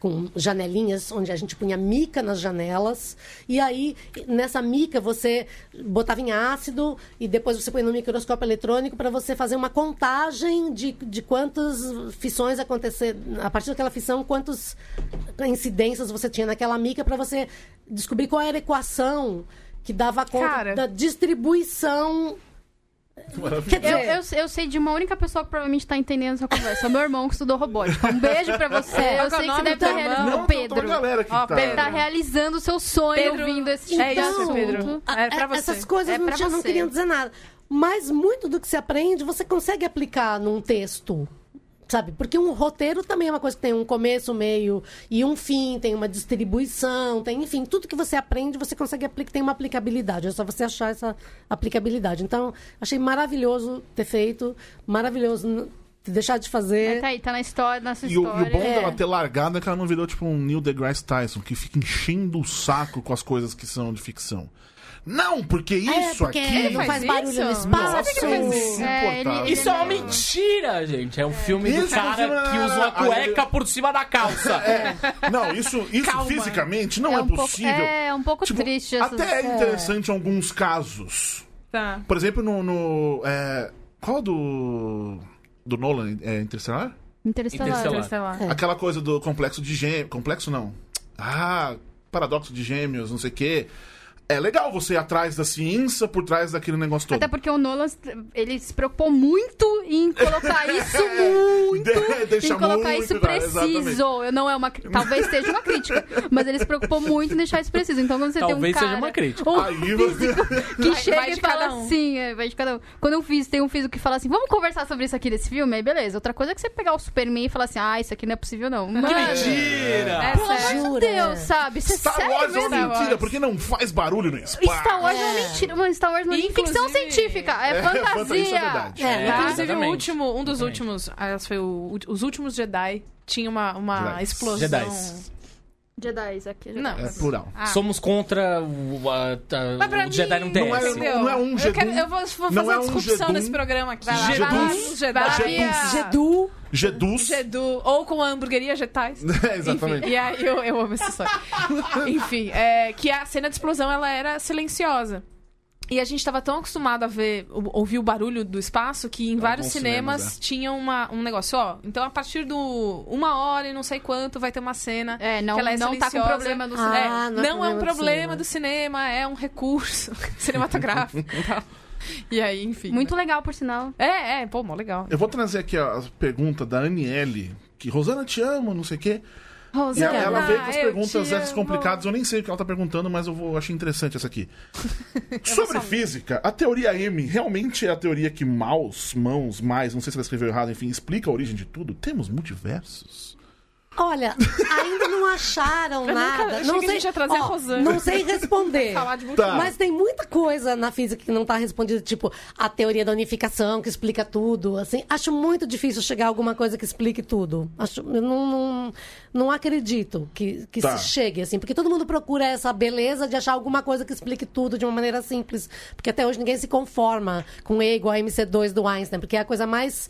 com janelinhas onde a gente punha mica nas janelas e aí nessa mica você botava em ácido e depois você põe no microscópio eletrônico para você fazer uma contagem de, de quantas fissões acontecer a partir daquela fissão quantas incidências você tinha naquela mica para você descobrir qual era a equação que dava conta Cara. da distribuição quer Eu, dizer eu, eu sei de uma única pessoa que provavelmente tá entendendo essa conversa. É o meu irmão que estudou robótica. Um beijo pra *laughs* você. Qual eu é sei que você deve estar realizando. Não, Pedro. galera que Ó, tá... Pedro. Tá realizando o seu sonho Pedro, ouvindo esse é tipo isso, de Pedro. assunto. É pra você. Essas coisas É não, tinha- não queriam dizer nada. Mas muito do que se aprende, você consegue aplicar num texto. Sabe? Porque um roteiro também é uma coisa que tem um começo, meio e um fim, tem uma distribuição, tem, enfim, tudo que você aprende, você consegue aplicar, tem uma aplicabilidade. É só você achar essa aplicabilidade. Então, achei maravilhoso ter feito, maravilhoso deixado de Mas fazer. tá aí, tá na história, nessa E o, e o história. bom É. dela ter largado é que ela não virou tipo um Neil deGrasse Tyson, que fica enchendo o saco com as coisas que são de ficção. Não, porque É, isso porque aqui... não faz barulho isso? no Não espaço. que faz isso. É, ele- ele- Isso é uma mentira, gente. É um filme do Isso cara não- que usa uma Aí ele- cueca por cima da calça. *laughs* É. Não, isso, isso Calma. fisicamente não É é, um pouco- possível. é, um pouco Tipo, triste essas- Até é é. interessante em alguns casos. Tá. Por exemplo, no. no é, qual do. Do Nolan? É Interstellar? Interestelar. Interestelar. É. Aquela coisa do complexo de gêmeos. Complexo não. Ah, paradoxo de gêmeos, não sei o quê. É legal você ir atrás da ciência por trás daquele negócio todo. Até porque o Nolan, ele se preocupou muito em colocar *laughs* isso muito, De- deixa em colocar muito isso preciso. Eu não é uma, talvez seja uma crítica, mas ele se preocupou muito em deixar isso preciso. Então quando você Talvez tem um cara, seja uma crítica. um Aí você. *laughs* que Vai- chega vai e fala um. assim, é, vai de cada um. Quando eu fiz, tem um físico que fala assim, vamos conversar sobre isso aqui desse filme, aí beleza. Outra coisa é que você pegar o Superman e falar assim, ah, isso aqui não é possível não. Mano, Mentira! É pelo sério. amor de? Deus, sabe? É Star sério Wars é uma mentira, porque não faz barulho no espaço. Star Wars é uma mentira, mas Star Wars não é nem ficção Inclusive- científica, é, *laughs* É, fantasia. fantasia, é verdade. É, tá? Inclusive, o último, um dos Exatamente. últimos, aliás, foi o, Os Últimos Jedi, tinha uma, uma Jedis. explosão. Jedis. Jedi, aqui. Jedi. Não. É plural. Ah. Somos contra o, a, a- o Jedi não tem Não é- não é um eu, Jedum, quero- eu vou, vou não fazer é um Jedum. nesse programa aqui. Jedus. Jedus. Jedus. Gedu. Jedus. Gedu. Ou com a hamburgueria Getais. *laughs* É, exatamente. Enfim, e aí eu, eu amo essa *laughs* história. Enfim, é, que a cena de explosão ela era silenciosa. E a gente tava tão acostumado a ver, ou- ouvir o barulho do espaço, que em vários cinemas, cinemas, é. tinha uma, um negócio, ó. Então a partir do uma hora e não sei quanto vai ter uma cena. É, não, que ela é não tá com problema no Ah, cinema. É, não não, é é um problema do problema cinema. do cinema, é um recurso *laughs* cinematográfico e tal. *laughs* E aí, enfim. Muito né? legal, por sinal. É, é, pô, mó legal. Eu vou trazer aqui a pergunta da Aniele, que Rosana te amo, não sei o quê. E Rosana, ela veio com as perguntas essas complicadas, eu nem sei o que ela tá perguntando, mas eu vou, achei interessante essa aqui. *laughs* Sobre física, a teoria M realmente é a teoria que maus, mãos, mais, não sei se ela escreveu errado, enfim, explica a origem de tudo? Temos multiversos? Olha, ainda não acharam *laughs* Eu nunca- nada. achei não que ia trazer a Rosana. Não sei responder. *laughs* Falar de Tá. Mas tem muita coisa na física que não está respondida, tipo a teoria da unificação, que explica tudo. Assim, acho muito difícil chegar a alguma coisa que explique tudo. Acho, eu não, não, não acredito que, que Tá. se chegue, assim, porque todo mundo procura essa beleza de achar alguma coisa que explique tudo de uma maneira simples. Porque até hoje ninguém se conforma com E igual a MC2 do Einstein, porque é a coisa mais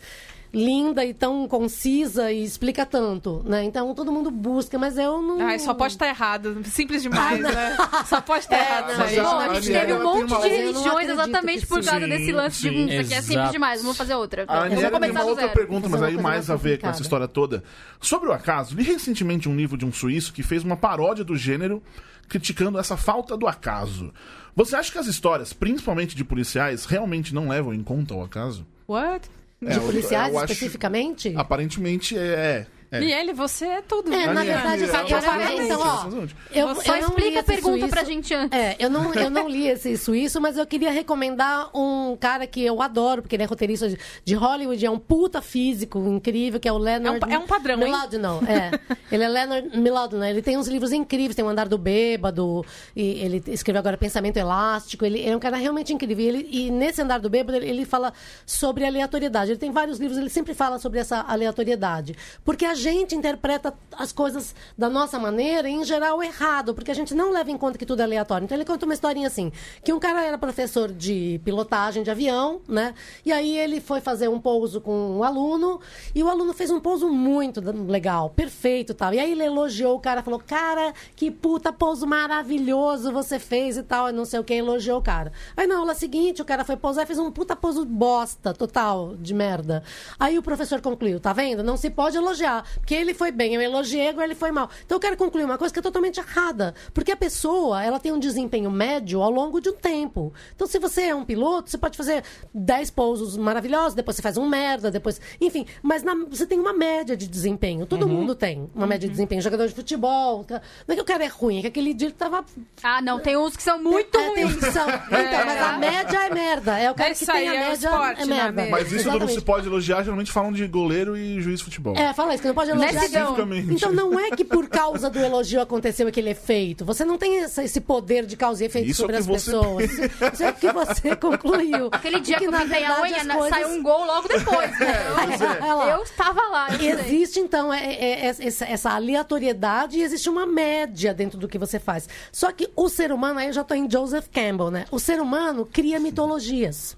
linda e tão concisa e explica tanto, né? Então todo mundo busca, mas eu não. Ai, só pode estar errado. Simples demais, né? *laughs* Só pode estar É, errado. mas aí. já- Bom, a a gente teve um monte uma- de eu religiões exatamente por causa sim. desse lance de Sim, hum, isso aqui é simples demais, vamos fazer outra. A Eu Aniele vou tem começar uma outra zero. pergunta, mas é aí mais a ver com essa história toda. Sobre o acaso, li recentemente um livro de um suíço que fez uma paródia do gênero, criticando essa falta do acaso. Você acha que as histórias, principalmente de policiais, realmente não levam em conta o acaso? What? É, De policiais especificamente? Aparentemente é. É. Miele, você é tudo. É, na verdade, eu falei, falando então, ó, eu, Só eu não explica a pergunta suíço- pra gente antes. É, eu não, eu não li esse suíço, mas eu queria recomendar um cara que eu adoro, porque ele é roteirista de, de Hollywood, é um puta físico incrível, que é o Leonard... É um é um padrão, hein? Milaudino, é. *laughs* Ele é Leonard Milaudino, ele tem uns livros incríveis, tem o Andar do Bêbado, e ele escreveu agora Pensamento Elástico, ele é um cara realmente incrível. E, ele- e nesse Andar do Bêbado, ele, ele fala sobre aleatoriedade. Ele tem vários livros, ele sempre fala sobre essa aleatoriedade. Porque a gente interpreta as coisas da nossa maneira, e, em geral, errado, porque a gente não leva em conta que tudo é aleatório. Então ele conta uma historinha assim, que um cara era professor de pilotagem de avião, né? E aí ele foi fazer um pouso com um aluno, e o aluno fez um pouso muito legal, perfeito tal. E aí ele elogiou o cara, falou, cara, que puta pouso maravilhoso você fez e tal, e não sei o que, elogiou o cara. Aí na aula seguinte, o cara foi pousar e fez um puta pouso bosta, total, de merda. Aí o professor concluiu, tá vendo? Não se pode elogiar, porque ele foi bem, eu elogiei, agora ele foi mal. Então eu quero concluir uma coisa que é totalmente errada, porque a pessoa, ela tem um desempenho médio ao longo de um tempo. Então se você é um piloto, você pode fazer 10 pousos maravilhosos, depois você faz um merda, depois... Enfim, mas na- você tem uma média de desempenho, todo mundo tem uma média de desempenho. Jogador de futebol, não é que o cara é ruim, é que aquele dia ele tava Ah, não, tem uns que são muito é, tem ruins. uns que são. Então, mas a média é merda. É o cara Isso que tem a é o média esporte, é né, merda. Mas isso não se pode elogiar, geralmente falam de goleiro e juiz de futebol. É, fala isso, que não pode elogiar. Então. Especificamente. Então não é que por causa do elogio aconteceu aquele efeito. Você não tem essa- esse poder de causa e efeito Isso é sobre que as você pessoas. Isso é o que você concluiu. Aquele dia que eu na pintei a verdade, unha, as na- coisas- saiu um gol logo depois. né? *laughs* pois é. Lá. Eu estava lá, eu sei. Existe, então, é- é- é- essa, essa aleatoriedade e existe uma média dentro do que você faz. Só que o ser humano, aí eu já estou em Joseph Campbell, né? O ser humano cria mitologias.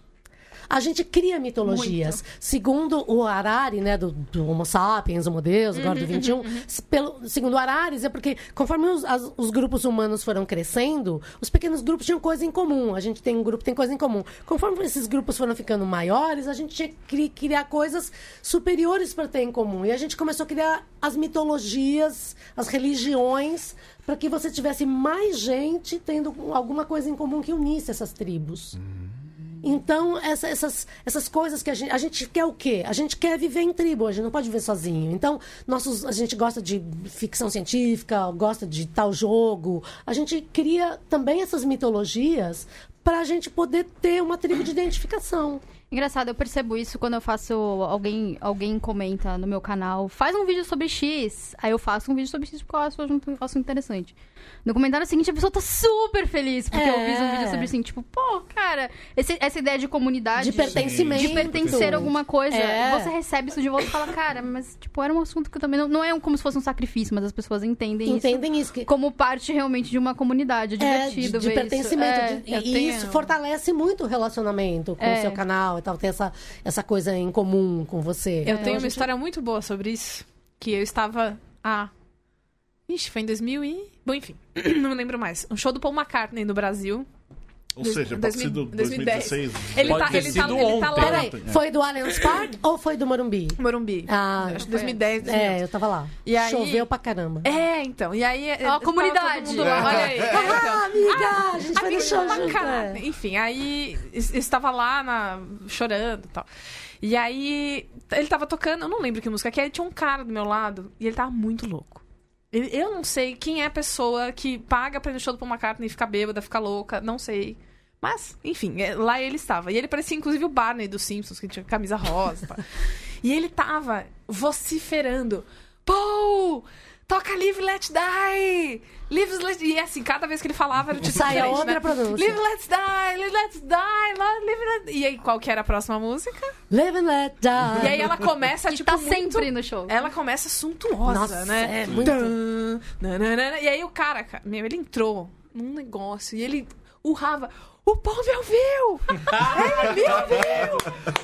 A gente cria mitologias. Segundo o Harari, né, do, do Homo sapiens, Homo Deus, agora do 21, se- pelo, segundo o Harari, é porque conforme os, as- os grupos humanos foram crescendo, os pequenos grupos tinham coisa em comum. A gente tem um grupo, tem coisa em comum. Conforme esses grupos foram ficando maiores, a gente tinha que cri- criar coisas superiores para ter em comum. E a gente começou a criar as mitologias, as religiões, para que você tivesse mais gente tendo alguma coisa em comum que unisse essas tribos. Então, essa- essas, essas coisas que a gente. A gente quer o quê? A gente quer viver em tribo, a gente não pode viver sozinho. Então, nossos, a gente gosta de ficção científica, gosta de tal jogo. A gente cria também essas mitologias para a gente poder ter uma tribo de identificação. Engraçado, eu percebo isso quando eu faço. Alguém, alguém comenta no meu canal, faz um vídeo sobre X. Aí eu faço um vídeo sobre X porque eu acho um negócio interessante. No comentário seguinte, a pessoa tá super feliz porque eu fiz um vídeo sobre assim, tipo, pô, cara, esse- essa ideia de comunidade. De pertencimento. de pertencer a alguma coisa. É. Você recebe isso de volta e fala, cara, mas tipo, era um assunto que eu também. Não, não é um- como se fosse um sacrifício, mas as pessoas entendem, Entendem isso. isso que- como parte realmente de uma comunidade. É É, de, divertido de ver pertencimento. isso. de- É, e tenho- isso fortalece muito o relacionamento com É. o seu canal e tal, ter essa, essa coisa em comum com você. Eu Então, tenho a uma gente- história muito boa sobre isso. Que eu estava. Ah. Ixi, foi em 2000 e. Bom, enfim. *clears throat* Não me lembro mais. Um show do Paul McCartney no Brasil. Ou seja, pode 2000, ser do 2010. 2016. Ele Pode tá, ter ele, tá, ele tá lá. Peraí, É. foi do Allianz Park ou foi do Morumbi? Morumbi. Ah, Acho que 2010, 2011. É, eu tava lá. E aí- Choveu pra caramba. É, então. E aí. Ó, a comunidade. Todo mundo lá, olha aí. É, *laughs* então. Ah, amiga, a gente vai no Amigo show junto. é. Enfim, aí es- estava lá na- chorando e tal. E aí ele tava tocando, eu não lembro que música que é, tinha um cara do meu lado e ele tava muito louco. Eu não sei quem é a pessoa que paga pra ir no show do Paul McCartney e ficar bêbada, ficar louca, não sei. Mas, enfim, é, lá ele estava. E ele parecia inclusive o Barney dos Simpsons, que tinha camisa rosa e. *laughs* E ele tava vociferando. Paul! Toca Live Let Die! Live Let E assim, cada vez que ele falava era o título Sai a diferente, outra né? pronúncia. Live Let's Die! Live Let's Die! Live Let... E aí, qual que era a próxima música? Live and let die. E aí ela começa, tipo, tá muito... sempre no show. Ela começa suntuosa, Nossa, né? é muito- nananana. E aí o cara, ca- meu, ele entrou num negócio e ele urrava. O Paul me ouviu! *laughs* ele me ouviu!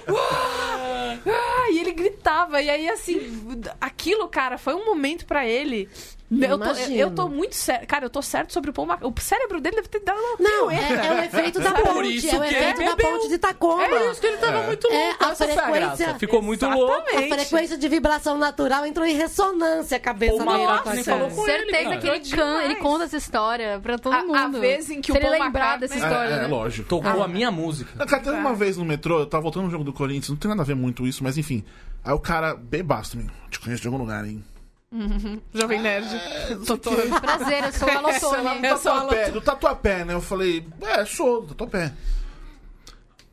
Uau! Ah, e ele gritava. E aí, assim, aquilo, cara, foi um momento pra ele. Eu tô, eu tô muito certo. Cara, eu tô certo sobre o Paul McCartney. O cérebro dele deve ter dado uma Não, é, é o efeito da Por ponte. isso É o que efeito ele da ponte de Tacoma. É isso que ele tava muito É, louco. a Essa foi a frequência- graça. Ficou muito louco. A frequência de vibração natural entrou em ressonância a cabeça dele. McCartney falou com ele, Certeza cara. que ele, can, ele conta essa história pra todo A- a mundo. vez em que o ele Paul lembrar dessa história, é, é, né? lógico. Tocou a minha música. Cara, teve uma vez no metrô, eu tava voltando no jogo do Corinthians, não tem nada a ver muito isso, mas enfim. Aí o cara, bebaço também, te conheço de algum lugar, hein? Jovem Nerd. Doutor. Prazer, eu sou a Lotone. Eu sou a do Tatuapé, né? Eu falei, é, sou, do Tatuapé.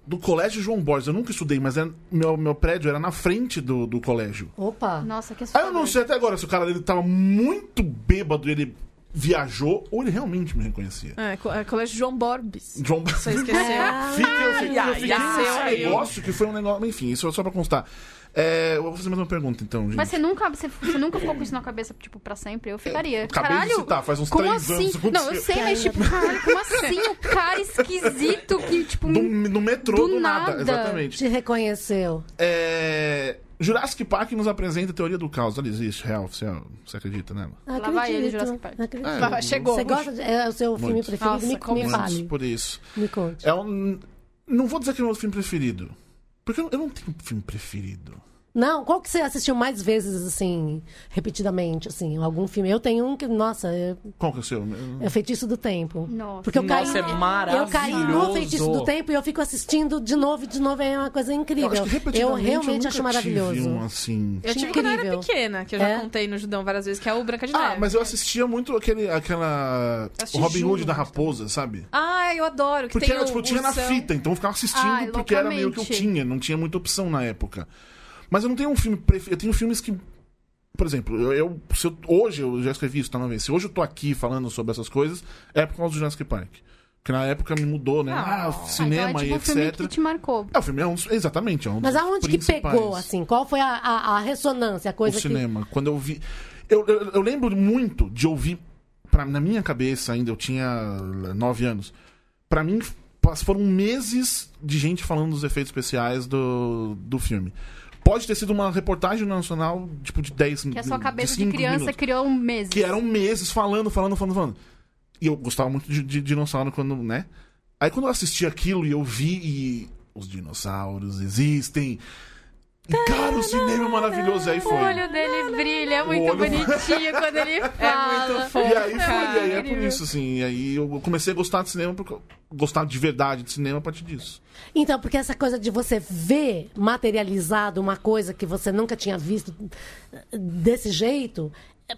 Do Colégio João Borges, eu nunca estudei, mas era- meu, meu prédio era na frente do, do colégio. Opa. Nossa, que Aí eu não sei até agora se o cara dele tava muito bêbado e ele viajou ou ele realmente me reconhecia. É, co- é, Colégio João Borbes. João Você esqueceu. Fica, eu fiquei, eu fiquei um negócio. Enfim, isso é só pra constar. É, eu vou fazer mais uma pergunta, então, gente. Mas você nunca, você, você nunca ficou com isso na cabeça, tipo, pra sempre? Eu ficaria. acabei de caralho, citar, faz uns como três assim? anos Não, eu sei, mas tipo, caralho, como assim? O cara esquisito que, tipo... Do- no metrô do, Do nada. nada. exatamente. Te reconheceu. É, Jurassic Park nos apresenta a teoria do caos. Ela existe, real, oficial. Você acredita nela? Lá vai ele, Acredito. Jurassic Park. É, Vai, chegou. Você gosta de... É o seu filme Muito. preferido? Nossa, me, me fale. por isso. Me conte. É um. Não vou dizer que é o meu filme preferido. Porque eu não tenho filme preferido. Não, qual que você assistiu mais vezes, assim, repetidamente, assim? Algum filme? Eu tenho um que, nossa, é, Qual que é o seu? é Feitiço do Tempo. Nossa. Porque eu Nossa, caí, é eu caí no maravilhoso. Feitiço do Tempo e eu fico assistindo de novo e de novo, é uma coisa incrível. acho que repetidamente Eu realmente nunca acho maravilhoso. Tive um, assim... Eu tive quando eu era Incrível. pequena, que eu já É? contei no Judão várias vezes, que é o Branca de Neve. Ah, mas eu assistia muito aquele, aquela. Robin Hood da Raposa, sabe? Ah, eu adoro. Que Porque tem era, tipo, eu tinha na fita, então eu ficava assistindo Ai, porque era meio que eu tinha, não tinha muita opção na época. Mas eu não tenho um filme preferido. Eu tenho filmes que. Por exemplo, eu, eu- se eu- hoje eu já escrevi isso, tá uma vez. Se hoje eu tô aqui falando sobre essas coisas, é por causa do Jurassic Park. Porque na época me mudou, né? Ah, Ah, cinema então é tipo e um filme etc. que te marcou. É, o filme é um exatamente, é um Mas aonde que pegou, assim? Qual foi a, a, a ressonância, a coisa o que... cinema. Quando eu vi. Eu, eu, eu lembro muito de ouvir. Pra, na minha cabeça ainda, eu tinha nove anos. Pra mim, foram meses de gente falando dos efeitos especiais do, do filme. Pode ter sido uma reportagem nacional, tipo, de 10 Que a sua cabeça de, cinco criança minutos. criou um mês. Que eram meses falando, falando, falando, falando. E eu gostava muito de, de dinossauro quando, né? Aí quando eu assisti aquilo e eu vi e os dinossauros existem. E, cara, o cinema é maravilhoso. E aí O foi. olho dele brilha, é O muito olho- bonitinho quando ele *laughs* fala. muito fofo. E aí foi, cara, e aí é por isso, assim. E aí eu comecei a gostar de cinema, porque gostar de verdade de cinema a partir disso. Então, porque essa coisa de você ver materializado uma coisa que você nunca tinha visto desse jeito,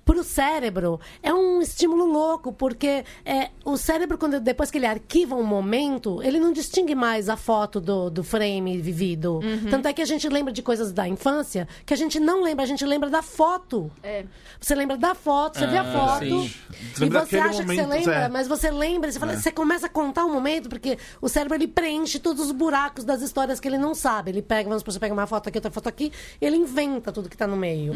pro cérebro é um estímulo louco, porque é, o cérebro, quando, depois que ele arquiva um momento, ele não distingue mais a foto do, do frame vivido. Uhum. Tanto é que a gente lembra de coisas da infância que a gente não lembra, a gente lembra da foto. É. Você lembra da foto, você vê a Ah, foto. sim. E lembra você acha que você momento, lembra, é. mas você lembra, você, fala- você começa a contar o momento, porque o cérebro ele preenche todos os buracos das histórias que ele não sabe. Ele pega, vamos supor, você pega uma foto aqui, outra foto aqui, ele inventa tudo que tá no meio.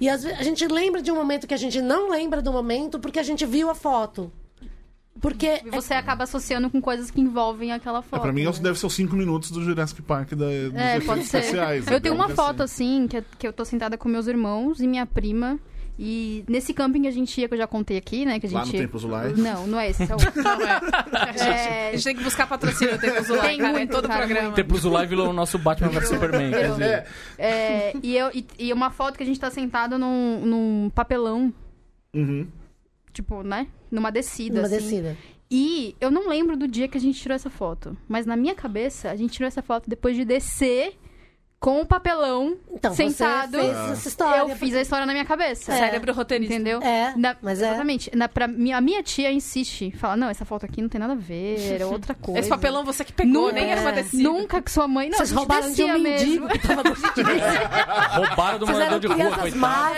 E às vezes a gente lembra de um momento que a gente não lembra do momento porque a gente viu a foto. Porque E você acaba associando com coisas que envolvem aquela É, foto. pra mim, né? isso deve ser os 5 minutos do Jurassic Park da, dos É, efeitos pode ser. especiais. Eu tenho então, uma foto assim, que, é- que eu tô sentada com meus irmãos e minha prima. E nesse camping que a gente ia, que eu já contei aqui, né? Que a gente Lá no Templo Zulai. Não, não é esse. É outro. Não, é. A *laughs* gente, É. a gente tem que buscar patrocínio do Tempo Zulai, Tem cara, muito, todo o cara, programa. muito. Templo Zulai virou o nosso Batman vs Superman. Quer dizer, É, e, eu, e, e uma foto que a gente tá sentado num, num papelão, Uhum. tipo, né? Numa descida. uma assim. descida. E eu não lembro do dia que a gente tirou essa foto. Mas na minha cabeça, a gente tirou essa foto depois de descer com o papelão Então, sentado. você fez essa história. Eu fiz a história na minha cabeça. Cérebro roteirista. Entendeu? É, Na- mas é. Exatamente. Na, pra, minha, a minha tia insiste. Fala, não, essa foto aqui não tem nada a ver, é outra *laughs* coisa. Esse papelão você que pegou, Nunca, nem era uma descida. Nunca que sua mãe... Não, Vocês roubaram de um mendigo mesmo. que tava roubaram do morador de rua, coitado. más.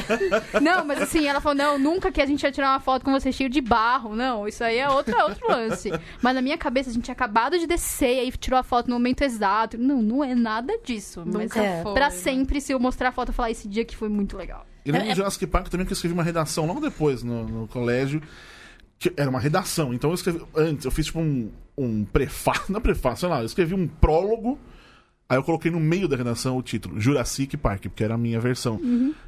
*laughs* Não, mas assim, ela falou, não, nunca que a gente ia tirar uma foto com você cheio de barro. Não, isso aí é outra, outro lance. Mas na minha cabeça, a gente tinha acabado de descer, aí tirou a foto no momento exato. Não, não é nada disso. Mas Nunca É. foi. pra sempre, se eu mostrar a foto, eu falar esse dia que foi muito legal. E no Jurassic Park também que eu escrevi uma redação logo depois no, no colégio. Que era uma redação. Então eu escrevi. Antes, eu fiz tipo um, um prefácio. *laughs* Não é prefácio, sei lá, eu escrevi um prólogo. Aí eu coloquei no meio da redação o título, Jurassic Park, porque era a minha versão.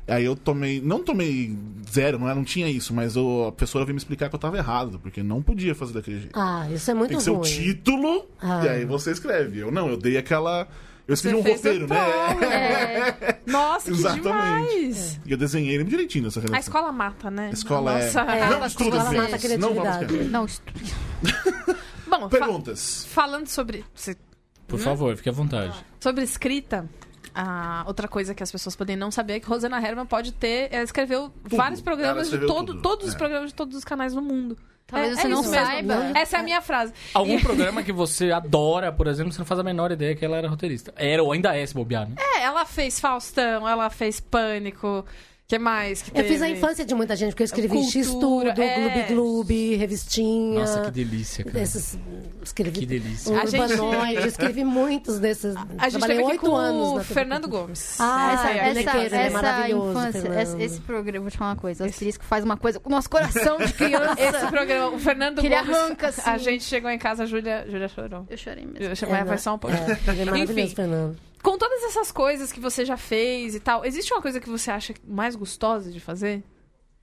Aí eu tomei. Não tomei zero, não, é- não tinha isso, mas eu- a professora veio me explicar que eu tava errado, porque não podia fazer daquele jeito. Ah, isso é muito Tem que ser o ruim. título, Ah. e aí você escreve. Eu não, eu dei aquela. Eu escrevi Você um roteiro, né? prólogo. É, *laughs* Nossa, que Exatamente. demais. E eu desenhei ele direitinho nessa redação. A escola mata, né? A escola é- Nossa. É, Não a estuda, escola mata a Não vamos criatividade. não, isso- *laughs* Bom, fa- Perguntas. falando sobre, Por favor, fique à vontade. sobre escrita, a outra coisa que as pessoas podem não saber é que Rosana Herman pode ter. Ela escreveu vários Ela programas de escreveu todo, tudo. todos os É. programas de todos os canais do mundo. Talvez É- você é não isso mesmo. saiba. Essa é a minha frase. Algum programa que você adora, por exemplo, você não faz a menor ideia que ela era roteirista. Era ou ainda é, se bobear, né? É, ela fez Faustão, ela fez Pânico. Que mais? Que Eu fiz a infância de muita gente, porque eu escrevi Cultura, X-Tudo, é. Gloob Gloob, revistinha. Nossa, que delícia, cara. Esses, escrevi Que delícia. A gente- Urbanoide, escrevi muitos desses. A gente Trabalhei oito anos o na Fernando. Gomes. Ah, essa, é, essa, ele é essa maravilhoso, infância, Fernando. esse, esse programa, vou te falar uma coisa, o asterisco faz uma coisa com o nosso coração de criança. Esse *laughs* programa, o Fernando Que ele Gomes. arranca, assim. A gente chegou em casa, a Júlia, Júlia chorou. Eu chorei mesmo. Júlia chegou, É, vai só um pouquinho. É, ele é maravilhoso, Enfim. Fernando. Com todas essas coisas que você já fez e tal, existe uma coisa que você acha mais gostosa de fazer?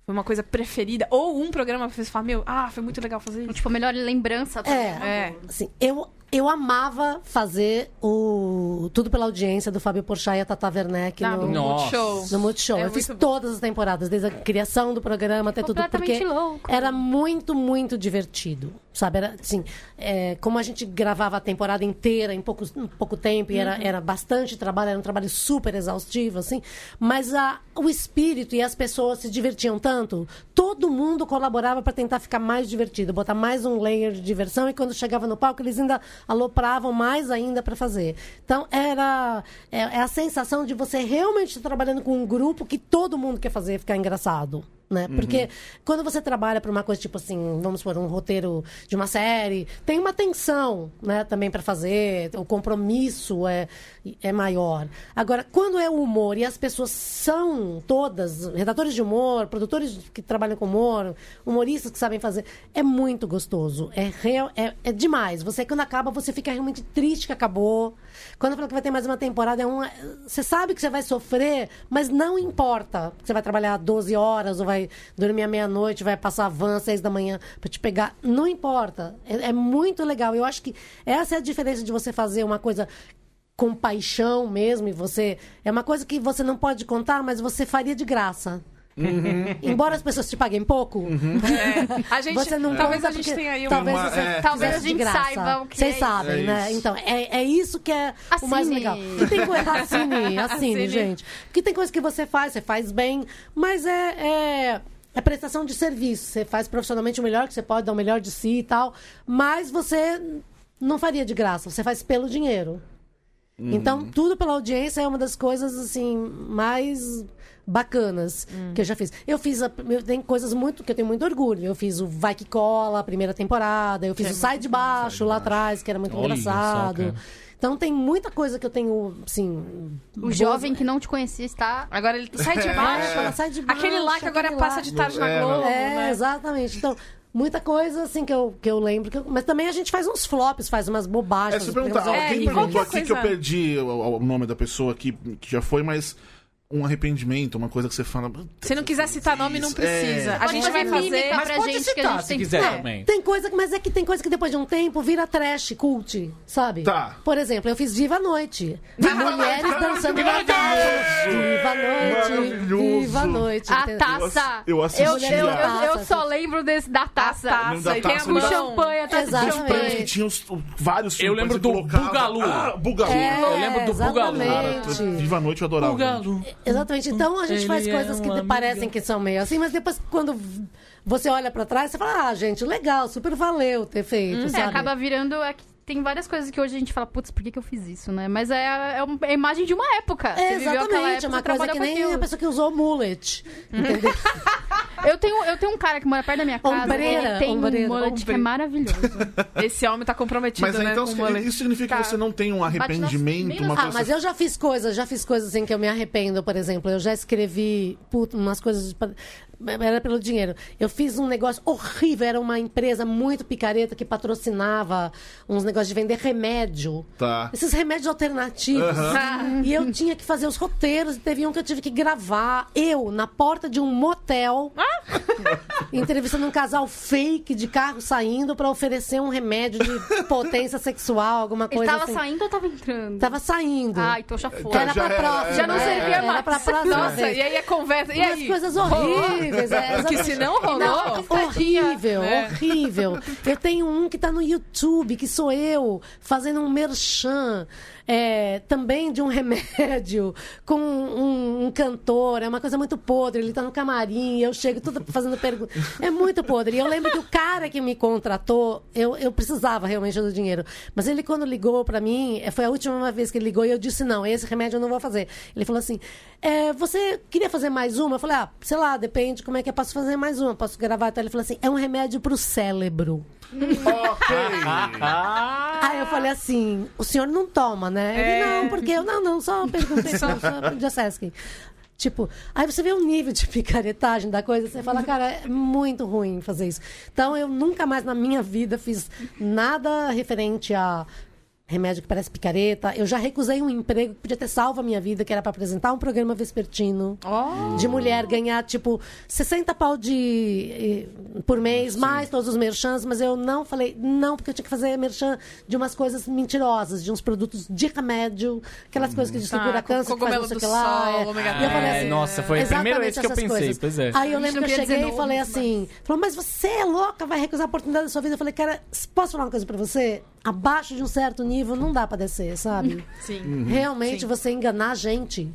Foi uma coisa preferida? Ou um programa que você fala, meu, ah, foi muito legal fazer isso. Tipo, a melhor lembrança. É, É. assim, eu, eu amava fazer o Tudo pela Audiência do Fábio Porchat e a Tata Werneck Ah, no, no. Multishow. no Multishow. É eu fiz bom. todas as temporadas, desde a criação do programa até tudo, porque louco. era muito, muito divertido, sabe? Era, assim, é, como a gente gravava a temporada inteira em pouco, em pouco tempo, e era, Uhum. era bastante trabalho, era um trabalho super exaustivo, assim, mas a, o espírito e as pessoas se divertiam tanto, todo mundo colaborava para tentar ficar mais divertido, botar mais um layer de diversão, e quando chegava no palco, eles ainda alopravam mais ainda para fazer. Então, era é, é a sensação de você realmente estar trabalhando com um grupo que todo mundo quer fazer ficar engraçado. Né? Porque quando você trabalha para uma coisa tipo assim, vamos supor, um roteiro de uma série, tem uma tensão né, também para fazer, o compromisso é, é maior. Agora, quando é o humor e as pessoas são todas redatores de humor, produtores que trabalham com humor, humoristas que sabem fazer, é muito gostoso. É, real, é, é demais. Você, quando acaba, você fica realmente triste que acabou. Quando fala que vai ter mais uma temporada, é um, você sabe que você vai sofrer, mas não importa. Você vai trabalhar 12 horas ou vai dormir à meia-noite, vai passar van às 6 da manhã para te pegar. Não importa. É, é muito legal. Eu acho que essa é a diferença de você fazer uma coisa com paixão mesmo e você é uma coisa que você não pode contar, mas você faria de graça. Embora as pessoas te paguem pouco, É, a gente, você não talvez conta a gente porque tenha aí um... talvez uma- você é. Talvez a de gente graça. saiba o que Vocês é sabem, isso. né? É isso. Então, é, é isso que é o mais Assine. legal. E tem coisa *laughs* assine, assine, Assine. gente. Porque tem coisa que você faz, você faz bem, mas é, é, é prestação de serviço. Você faz profissionalmente o melhor que você pode, dar o melhor de si e tal, mas você não faria de graça, você faz pelo dinheiro. Então, tudo pela audiência é uma das coisas, assim, mais bacanas que eu já fiz. Eu fiz, a, eu tenho coisas muito, que eu tenho muito orgulho. Eu fiz o Vai Que Cola, a primeira temporada. Eu fiz o Sai de Baixo, lá atrás, que era muito Olha engraçado. então, tem muita coisa que eu tenho, assim... O boas- jovem que não te conhecia está. Agora ele sai de *laughs* É, baixo. ela sai de baixo. Aquele lá que agora passa lá. de tarde na É, Globo, É, né? exatamente. Então, muita coisa, assim, que eu, que eu lembro. que eu- mas também a gente faz uns flops, faz umas É, bobagens. se perguntar, É, alguém e perguntou qualquer aqui que eu coisa- perdi o, o nome da pessoa aqui, que já foi, mas um arrependimento, uma coisa que você fala. Se não quiser citar nome, não precisa. É. A gente vai fazer. Mas pra pode gente que a citar gente se tem quiser É, também. Tem coisa, mas é que tem coisa que depois de um tempo vira trash, cult, sabe? Tá. Por exemplo, eu fiz Viva a Noite. *laughs* Mulheres dançando na praia. Viva a Noite. Maravilhoso. Viva a Noite. A taça! eu assisti eu, eu, eu- só lembro desse, da taça. taça, Lembro da tem a taça, champanhe, a prêmios que champanhe. tinham os- vários Eu lembro do. Bugalu. Ah, Bugalu. É, Eu lembro do Bugalu. Viva a noite eu adorava. O galo. Exatamente. Então a gente Ele faz é coisas que um amigo. parecem que são meio assim, mas depois quando você olha pra trás, você fala: "Ah, gente, legal, super valeu ter feito", É, sabe? acaba virando. É tem várias coisas que hoje a gente fala, putz, por que, que eu fiz isso, né? Mas é, é, um- é a imagem de uma época. É, Você viveu aquela exatamente, época, é uma você coisa trabalhou que com nem aquilo. a pessoa que usou mullet. *laughs* Entendeu? Eu tenho, eu tenho um cara que mora perto da minha casa. Ombreira, ele tem ombreira, um mullet que é ombreira. maravilhoso. *laughs* Esse homem tá comprometido, Mas aí, né, então com o isso mullet. isso significa Tá. que você não tem um arrependimento, bem uma nas- Ah, coisa. mas eu já fiz coisas, já fiz coisas assim que eu me arrependo, por exemplo. Eu já escrevi puta, umas coisas. de- Era pelo dinheiro. Eu fiz um negócio horrível. Era uma empresa muito picareta que patrocinava uns negócios de vender remédio. Tá. Esses remédios alternativos. *laughs* E eu tinha que fazer os roteiros. E teve um que eu tive que gravar. Eu, na porta de um motel, *laughs* entrevistando um casal fake de carro saindo pra oferecer um remédio de *laughs* potência sexual, alguma Ele coisa tava assim. saindo ou tava entrando? Tava saindo. Ah, então já foi. Era já pra era, próxima. já não é, servia era mais. pra próxima Nossa, vez. e aí a conversa... E Umas aí? coisas Rolou? Horríveis. É, exatamente. se não rolou... Não, horrível, É. horrível. Eu tenho um que tá no YouTube, que sou eu, fazendo um merchan. é, também de um remédio com um, um cantor, é uma coisa muito podre. Ele tá no camarim, eu chego tudo fazendo pergunta. É muito podre. E eu lembro que o cara que me contratou, eu, eu precisava realmente do dinheiro. Mas ele, quando ligou pra mim, foi a última vez que ele ligou e eu disse: não, esse remédio eu não vou fazer. Ele falou assim: é, você queria fazer mais uma? Eu falei: ah, sei lá, depende como é que eu posso fazer mais uma. Posso gravar? Então ele falou assim: é um remédio pro cérebro. Ok. Ah, Aí eu falei assim, o senhor não toma, né? Ele, É. não, porque eu, não, não, só perguntei, só, só *laughs* de Sesc. Tipo, aí você vê o nível de picaretagem da coisa, você fala, cara, é muito ruim fazer isso. Então eu nunca mais na minha vida fiz nada referente a remédio que parece picareta. Eu já recusei um emprego que podia ter salvo a minha vida, que era para apresentar um programa vespertino Ó. de mulher ganhar, tipo, 60 pau de, por mês, mais todos os merchans, mas eu não falei, não, porque eu tinha que fazer merchan de umas coisas mentirosas, de uns produtos de remédio, aquelas coisas que que Tá, cura co- câncer, que faz cogumelo não sei que lá. sol, é. ômega eu falei assim, nossa, foi a primeira vez que eu essas pensei, coisas. pois é. Aí eu A lembro que eu cheguei e falei mas- assim, falou, mas você é louca, vai recusar a oportunidade da sua vida? Eu falei, cara, posso falar uma coisa pra você? Abaixo de um certo nível não dá pra descer, sabe? Sim. realmente Sim. você enganar a gente.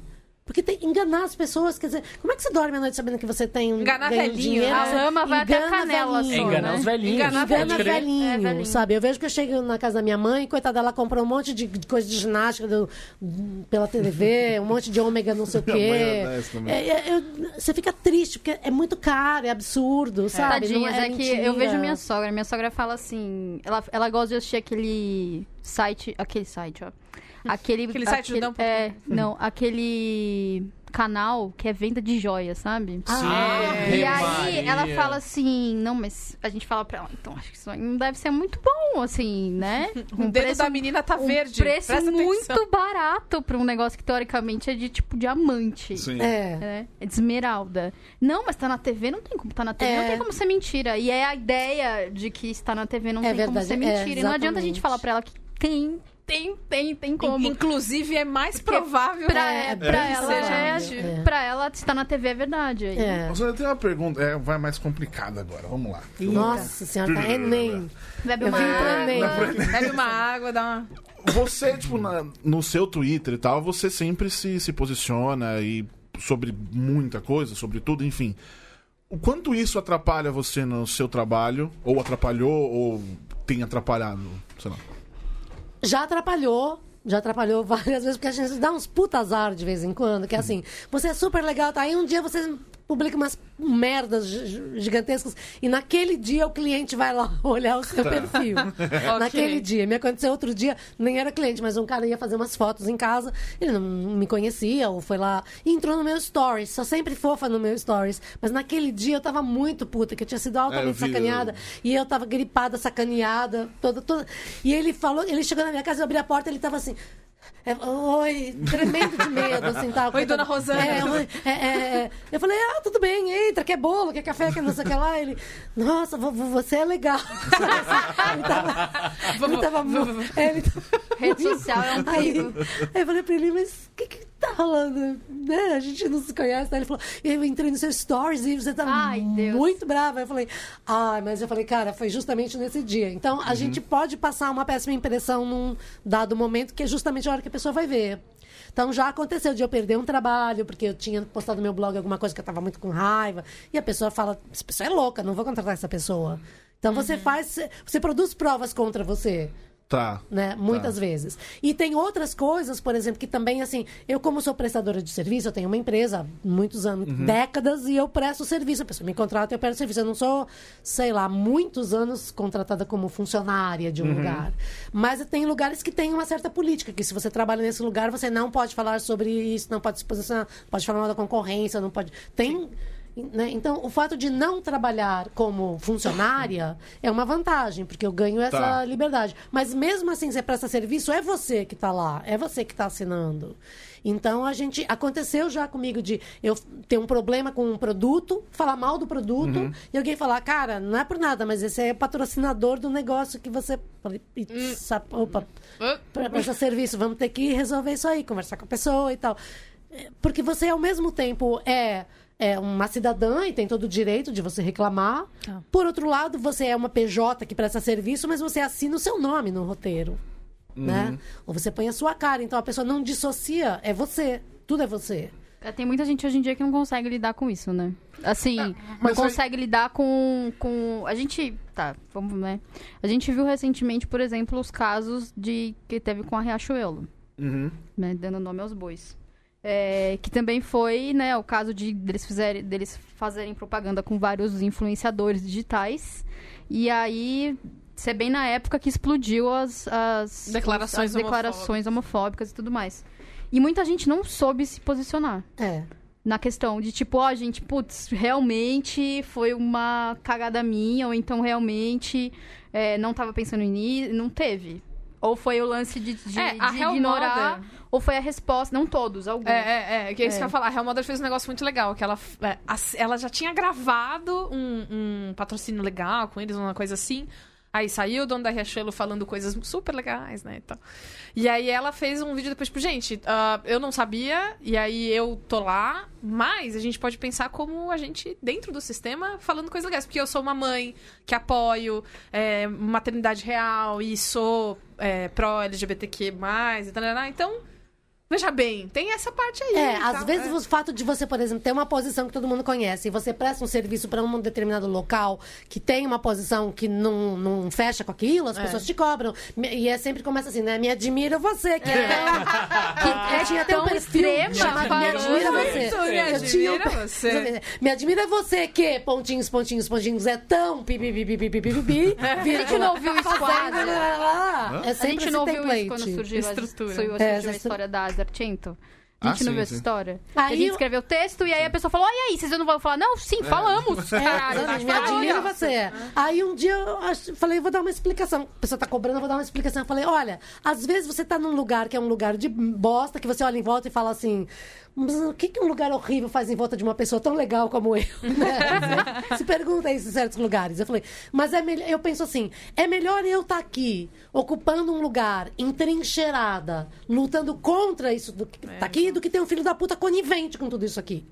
Porque tem enganar as pessoas, quer dizer, como é que você dorme à noite sabendo que você tem um Enganar velhinho, dinheiro? A lama vai até a canela velhinho. É só, enganar né? os velhinhos. Enganar Engana crer. velhinho, É, velhinho. sabe? Eu vejo que eu chego na casa da minha mãe, coitada, ela comprou um monte de coisa de ginástica do- pela TV, um monte de ômega não sei o *laughs* quê. é. É, é, eu- você fica triste, porque é muito caro, é absurdo, sabe? Não Tadinhas, é, que mentira. eu vejo minha sogra. Minha sogra fala assim. Ela, ela gosta de assistir aquele site. Aquele site, ó. Aquele, Aquele site do Não É, não, aquele canal que é venda de joias, sabe? Ah, E Ave aí Maria. ela fala assim, não, mas a gente fala pra ela, então acho que isso aí não deve ser muito bom, assim, né? *laughs* O dedo da menina tá um verde. preço Presta muito atenção. barato pra um negócio que teoricamente é de tipo diamante. Sim. É. né? É de esmeralda. Não, mas tá na TV, não tem como tá na TV, É. não tem como ser mentira. E é a ideia de que está na TV não É tem como verdade, ser é, mentira. e não adianta a gente falar pra ela que tem tem, tem, tem como. Inclusive, é mais provável Pra, É, pra é, ela, seja é. É. pra ela, se tá na TV é verdade. aí. É. Nossa, eu tenho uma pergunta, é, vai mais complicada agora, vamos lá. Nossa senhora, tá Enem. Bebe uma água. Bebe uma água, dá uma. Você, tipo, na- no seu Twitter e tal, você sempre se, se posiciona e sobre muita coisa, sobre tudo, enfim. O quanto isso atrapalha você no seu trabalho? Ou atrapalhou, ou tem atrapalhado? Sei lá. Já atrapalhou. Já atrapalhou várias vezes, porque a gente dá uns puta azar de vez em quando, que é assim, você é super legal, tá? Aí um dia você publica umas merdas gi- gi- gigantescas e naquele dia o cliente vai lá *laughs* olhar o seu perfil. *laughs* Naquele dia. Me aconteceu outro dia, nem era cliente, mas um cara ia fazer umas fotos em casa, ele não me conhecia, ou foi lá e entrou no meu stories. Sou sempre fofa no meu stories. Mas naquele dia eu tava muito puta, que eu tinha sido É, altamente vi, sacaneada. E eu tava gripada, sacaneada, toda, toda. E ele falou, ele chegou na minha casa, eu abri a porta, ele tava assim. É, oi, tremendo de medo, assim, tal. *laughs* Oi, dona Rosana. É, é, é, é. Eu falei, ah, tudo bem, entra, quer bolo, quer café, quer não sei o que lá. Ele, nossa, vo- vo- você é legal. *laughs* ele tava, ele tava muito. é, ele tava *laughs* Rede social é um Aí, perigo. aí eu falei pra ele, mas o que que tá rolando? Né? A gente não se conhece. Aí ele falou, eu entrei no seu stories e você tava Ai, Deus. muito brava. Eu falei, ai, mas eu falei, cara, foi justamente nesse dia. Então, a gente pode passar uma péssima impressão num dado momento, que é justamente a hora que a pessoa vai ver. Então já aconteceu de eu perder um trabalho, porque eu tinha postado no meu blog alguma coisa que eu tava muito com raiva. E a pessoa fala, essa pessoa é louca, não vou contratar essa pessoa. Então você faz, você produz provas contra você Tá. né? Muitas vezes. E tem outras coisas, por exemplo, que também, assim, eu como sou prestadora de serviço, eu tenho uma empresa há muitos anos, décadas, e eu presto serviço. A pessoa me contrata, eu presto serviço. Eu não sou, sei lá, muitos anos contratada como funcionária de um lugar. Mas tem lugares que tem uma certa política, que se você trabalha nesse lugar, você não pode falar sobre isso, não pode se posicionar, pode falar mal da concorrência, não pode... Tem... né? Então, o fato de não trabalhar como funcionária é uma vantagem, porque eu ganho essa Tá. liberdade. Mas mesmo assim, você presta serviço, é você que está lá, é você que está assinando. Então, a gente. Aconteceu já comigo de eu ter um problema com um produto, falar mal do produto, e alguém falar, cara, não é por nada, mas esse é patrocinador do negócio que você. Falei, "Putz, Opa, para prestar serviço, vamos ter que resolver isso aí, conversar com a pessoa e tal. É, Porque você, ao mesmo tempo, é, é uma cidadã e tem todo o direito de você reclamar. Tá. Por outro lado, você é uma PJ que presta serviço, mas você assina o seu nome no roteiro. Né? Ou você põe a sua cara. Então a pessoa não dissocia, é você. Tudo é você. É, Tem muita gente hoje em dia que não consegue lidar com isso, né? Assim, não mas aí- consegue lidar com, com. A gente. Tá, vamos, né? A gente viu recentemente, por exemplo, os casos de que teve com a Riachuelo, Uhum. né? Dando nome aos bois. É, que também foi, né, o caso de deles, fizerem, deles fazerem propaganda com vários influenciadores digitais. E aí, ser bem na época que explodiu as, as Declarações as declarações homofóbicas e tudo mais. E muita gente não soube se posicionar É. na questão de tipo, ó, gente, putz, realmente foi uma cagada minha, ou então realmente é, não tava pensando nisso, não teve. Ou foi o lance de, de, É, a de ignorar, ou foi a resposta, não todos, alguns. É, é, é, que é isso É. que eu ia falar. A Real Mother fez um negócio muito legal, que ela, é, ela já tinha gravado um, um patrocínio legal com eles, uma coisa assim. Aí saiu o dono da Riachuelo falando coisas super legais, né, e tal. E aí ela fez um vídeo depois, tipo, gente, ah, eu não sabia, e aí eu tô lá, mas a gente pode pensar como a gente, dentro do sistema, falando coisas legais. Porque eu sou uma mãe que apoio é, maternidade real e sou é, pró-LGBTQ+, e tal, então... Veja bem, tem essa parte aí. É, às vezes é. o fato de você, por exemplo, ter uma posição que todo mundo conhece e você presta um serviço para um determinado local que tem uma posição que não, não fecha com aquilo, as é. pessoas te cobram. E é sempre começa assim, né? Me admira você, que é, é tão. *laughs* é. tinha até um perfil chamado Me admira você. Me admira *laughs* você. Me admira você que pontinhos, pontinhos, pontinhos é tão pi, pi, pi, pi, pi, pi, pi, é. A gente não ouviu isso quase. É sempre A gente não ouviu isso quando surgiu a, surgiu a, surgiu a história da Zarcento. A Ah, gente não sim, viu essa sim. história? Aí a gente eu- escreveu o texto e aí a pessoa falou: e aí, vocês não vão falar? Não, sim, falamos. *laughs* É, Caralho, exatamente, me fala, admira olha. você. Aí um dia eu falei, eu vou dar uma explicação. A pessoa tá cobrando, eu vou dar uma explicação. Eu falei, olha, às vezes você tá num lugar que é um lugar de bosta, que você olha em volta e fala assim, o que, que um lugar horrível faz em volta de uma pessoa tão legal como eu? *laughs* né? Se pergunta isso em certos lugares. Eu falei, mas é melhor. Eu penso assim: é melhor eu estar aqui, ocupando um lugar, entrincheirada, lutando contra isso do que tá aqui, do que ter um filho da puta conivente com tudo isso aqui.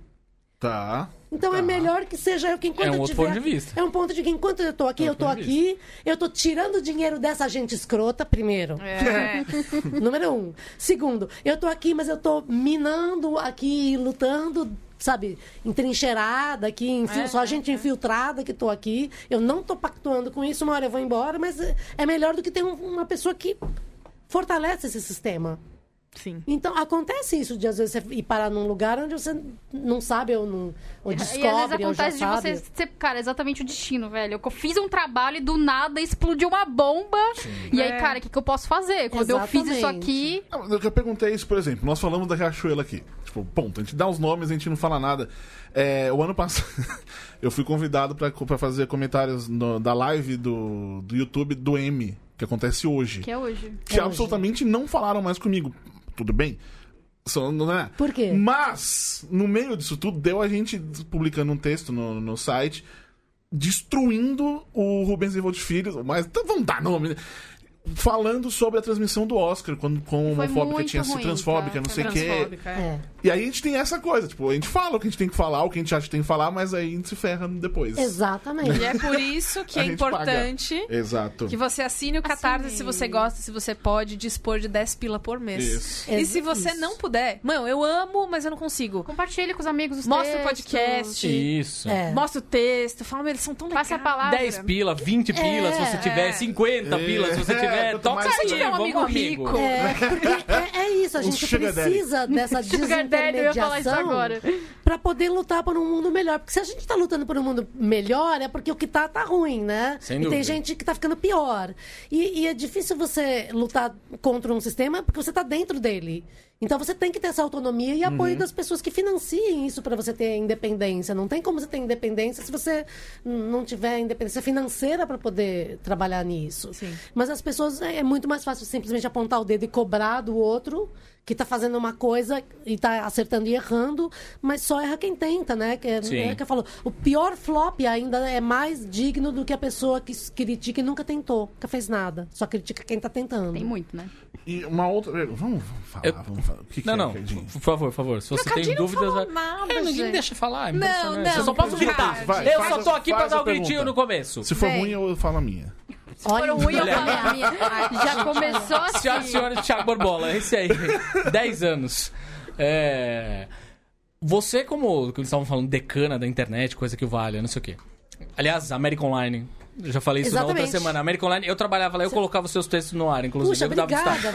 Tá. Então é Tá. melhor que seja eu que enquanto É um eu outro tiver ponto de vista. É um ponto de que enquanto eu tô aqui, É eu outro tô aqui, eu tô tirando dinheiro dessa gente escrota, primeiro. É. *laughs* Número um. Segundo, eu tô aqui, mas eu tô minando aqui, lutando, sabe, entrincheirada aqui, enfim, É, só é, gente é. infiltrada que tô aqui. Eu não tô pactuando com isso, uma hora eu vou embora, mas é- é melhor do que ter um- uma pessoa que fortalece esse sistema. Sim. Então, acontece isso de às vezes você ir parar num lugar onde você não sabe ou não ou descobre e às vezes acontece de sabe. você ser, cara, exatamente o destino, velho. Eu fiz um trabalho e do nada explodiu uma bomba. E aí, É. cara, o que, que eu posso fazer? Quando eu fiz isso Exatamente. aqui. Mas Eu perguntei isso, por exemplo, nós falamos da Riachuelo aqui. Tipo, ponto. A gente dá os nomes, a gente não fala nada. É, o ano passado, *laughs* eu fui convidado pra, pra fazer comentários no- da live do, do YouTube do M, que acontece hoje. Que é hoje. que absolutamente não falaram mais comigo. Tudo bem? Só, não é? Por quê? Mas, no meio disso tudo, deu a gente publicando um texto no, no site destruindo o Rubens Evold Filho, mas então vamos dar nome, né? Falando sobre a transmissão do Oscar, quando com homofóbica tinha sido ruim, transfóbica, cara. não sei o quê. Transfóbica, é. É. E aí a gente tem essa coisa, tipo, a gente fala o que a gente tem que falar, o que a gente acha que tem que falar, mas aí a gente se ferra depois. Exatamente. E é por isso que *laughs* A é importante Exato. que você assine o Catarse se você gosta, se você pode, dispor de 10 pila por mês. Isso. E É se você isso. não puder, mano, eu amo, mas eu não consigo. Compartilhe com os amigos os Mostra o textos. podcast, Isso. É. mostra o texto, fala, eles são tão legais. Passa a palavra. 10 pila, 20 pila, se você tiver, É. 50 pila, se você É, quanto Toca mais aí, tiver um vamos, amigo rico. É, porque é, é isso, a gente daddy. precisa dessa *laughs* Sugar Daddy, eu ia falar isso desintermediação agora. pra poder lutar por um mundo melhor. Porque se a gente tá lutando por um mundo melhor, é porque o que tá, tá ruim, né? Sem e dúvida. tem gente que tá ficando pior. E, e é difícil você lutar contra um sistema porque você tá dentro dele. Então você tem que ter essa autonomia e Uhum. apoio das pessoas que financiem isso pra você ter independência. Não tem como você ter independência se você não tiver independência financeira pra poder trabalhar nisso. Sim. Mas as pessoas é é muito mais fácil simplesmente apontar o dedo e cobrar do outro que tá fazendo uma coisa e tá acertando e errando, mas só erra quem tenta, né? Que é, é que eu falo, o pior flop ainda é mais digno do que a pessoa que critica e nunca tentou, nunca fez nada. Só critica quem tá tentando. Tem muito, né? E uma outra. Vamos, vamos falar, Eu- vamos falar. O que, que Não, é, não, Cardinho? por favor, por favor. Se você tem não dúvidas. falou vai- nada, é, ninguém gente. deixa falar. É Não, não, Eu só posso não, gritar. vai, eu só tô aqui pra dar o gritinho pergunta. no começo. Se for Vem. ruim, eu falo a minha. Olha, Foram ruim, eu falei a minha. Já começou *laughs* assim. Senhora, senhora Thiago Borbola, esse aí, 10 anos. É, Você, como que eles estavam falando, decana da internet, coisa que vale, não sei o quê. Aliás, American Online. Eu já falei isso na outra Exatamente. semana. American Online, eu trabalhava lá, eu colocava os seus textos no ar, inclusive. Puxa, eu dava obrigada.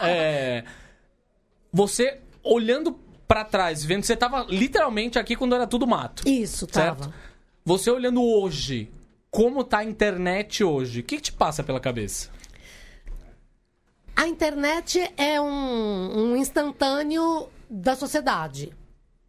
*laughs* É, Você, olhando pra trás, vendo que você tava literalmente aqui quando era tudo mato. Isso, Certo? tava. Você olhando hoje, como tá a internet hoje, o que, que te passa pela cabeça? A internet é um, um instantâneo da sociedade.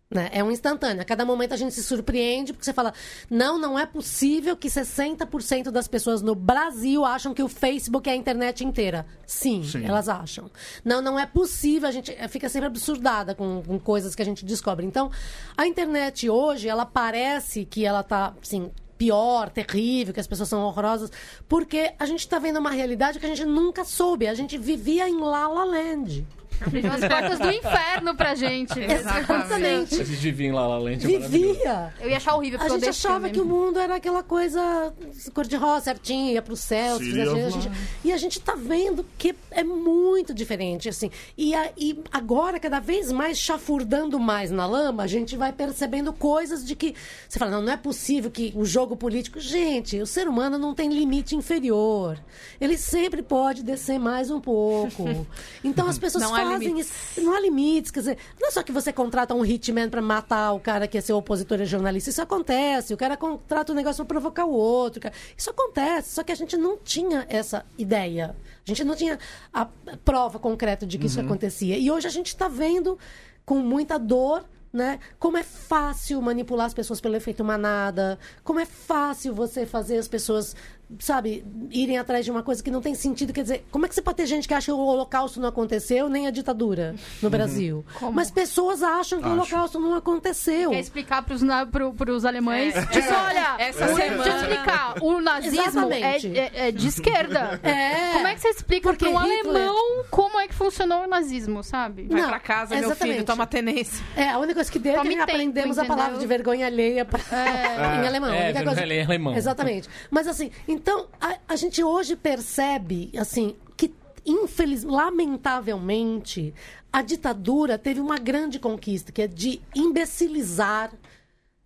Né? É um instantâneo. A cada momento a gente se surpreende porque você fala: não, não é possível que 60% das pessoas no Brasil acham que o Facebook é a internet inteira. Sim, Sim. elas acham. Não, não é possível. A gente fica sempre absurdada com, com coisas que a gente descobre. Então, a internet hoje, ela parece que ela tá, assim, pior, terrível, que as pessoas são horrorosas, porque a gente tá vendo uma realidade que a gente nunca soube. A gente vivia em La La Land. Abriu as portas do inferno pra gente. Exatamente. A gente vivia em La La Land, é. Vivia. Eu ia achar horrível, A gente achava filme. que o mundo era aquela coisa cor-de-rosa, certinho, ia pro céu. City a gente- e a gente tá vendo que é muito diferente, assim. E, a- e agora, cada vez mais chafurdando mais na lama, a gente vai percebendo coisas de que... Você fala, não, não é possível que o jogo político... Gente, o ser humano não tem limite inferior. Ele sempre pode descer mais um pouco. *laughs* Então as pessoas Não há fazem isso. Não há limites, quer dizer, não é só que você contrata um hitman pra matar o cara que é seu opositor e jornalista. Isso acontece. O cara contrata um negócio pra provocar o outro. Isso acontece. Só que a gente não tinha essa ideia. A gente não tinha a prova concreta de que isso acontecia. E hoje a gente está vendo com muita dor. Né? Como é fácil manipular as pessoas pelo efeito manada, como é fácil você fazer as pessoas sabe, irem atrás de uma coisa que não tem sentido. Quer dizer, como é que você pode ter gente que acha que o Holocausto não aconteceu, nem a ditadura no Brasil? Como? Mas pessoas acham que o Acho. Holocausto não aconteceu. Quer explicar pros, na, pro, pros alemães? É, Diz, é. olha, Essa o- semana- deixa eu explicar. O nazismo é, é- é de esquerda. É. Como é que você explica Porque para um Hitler- alemão como é que funcionou o nazismo, sabe? Vai Não, pra casa, meu exatamente. filho, toma tenência. É, a única coisa que deu é que tempo, aprendemos a palavra entendeu? de vergonha alheia pra- *laughs* em alemão. É, A única vergonha alheia em alemão. Exatamente. Mas assim, então, a, a gente hoje percebe, assim, que infeliz, lamentavelmente, a ditadura teve uma grande conquista, que é de imbecilizar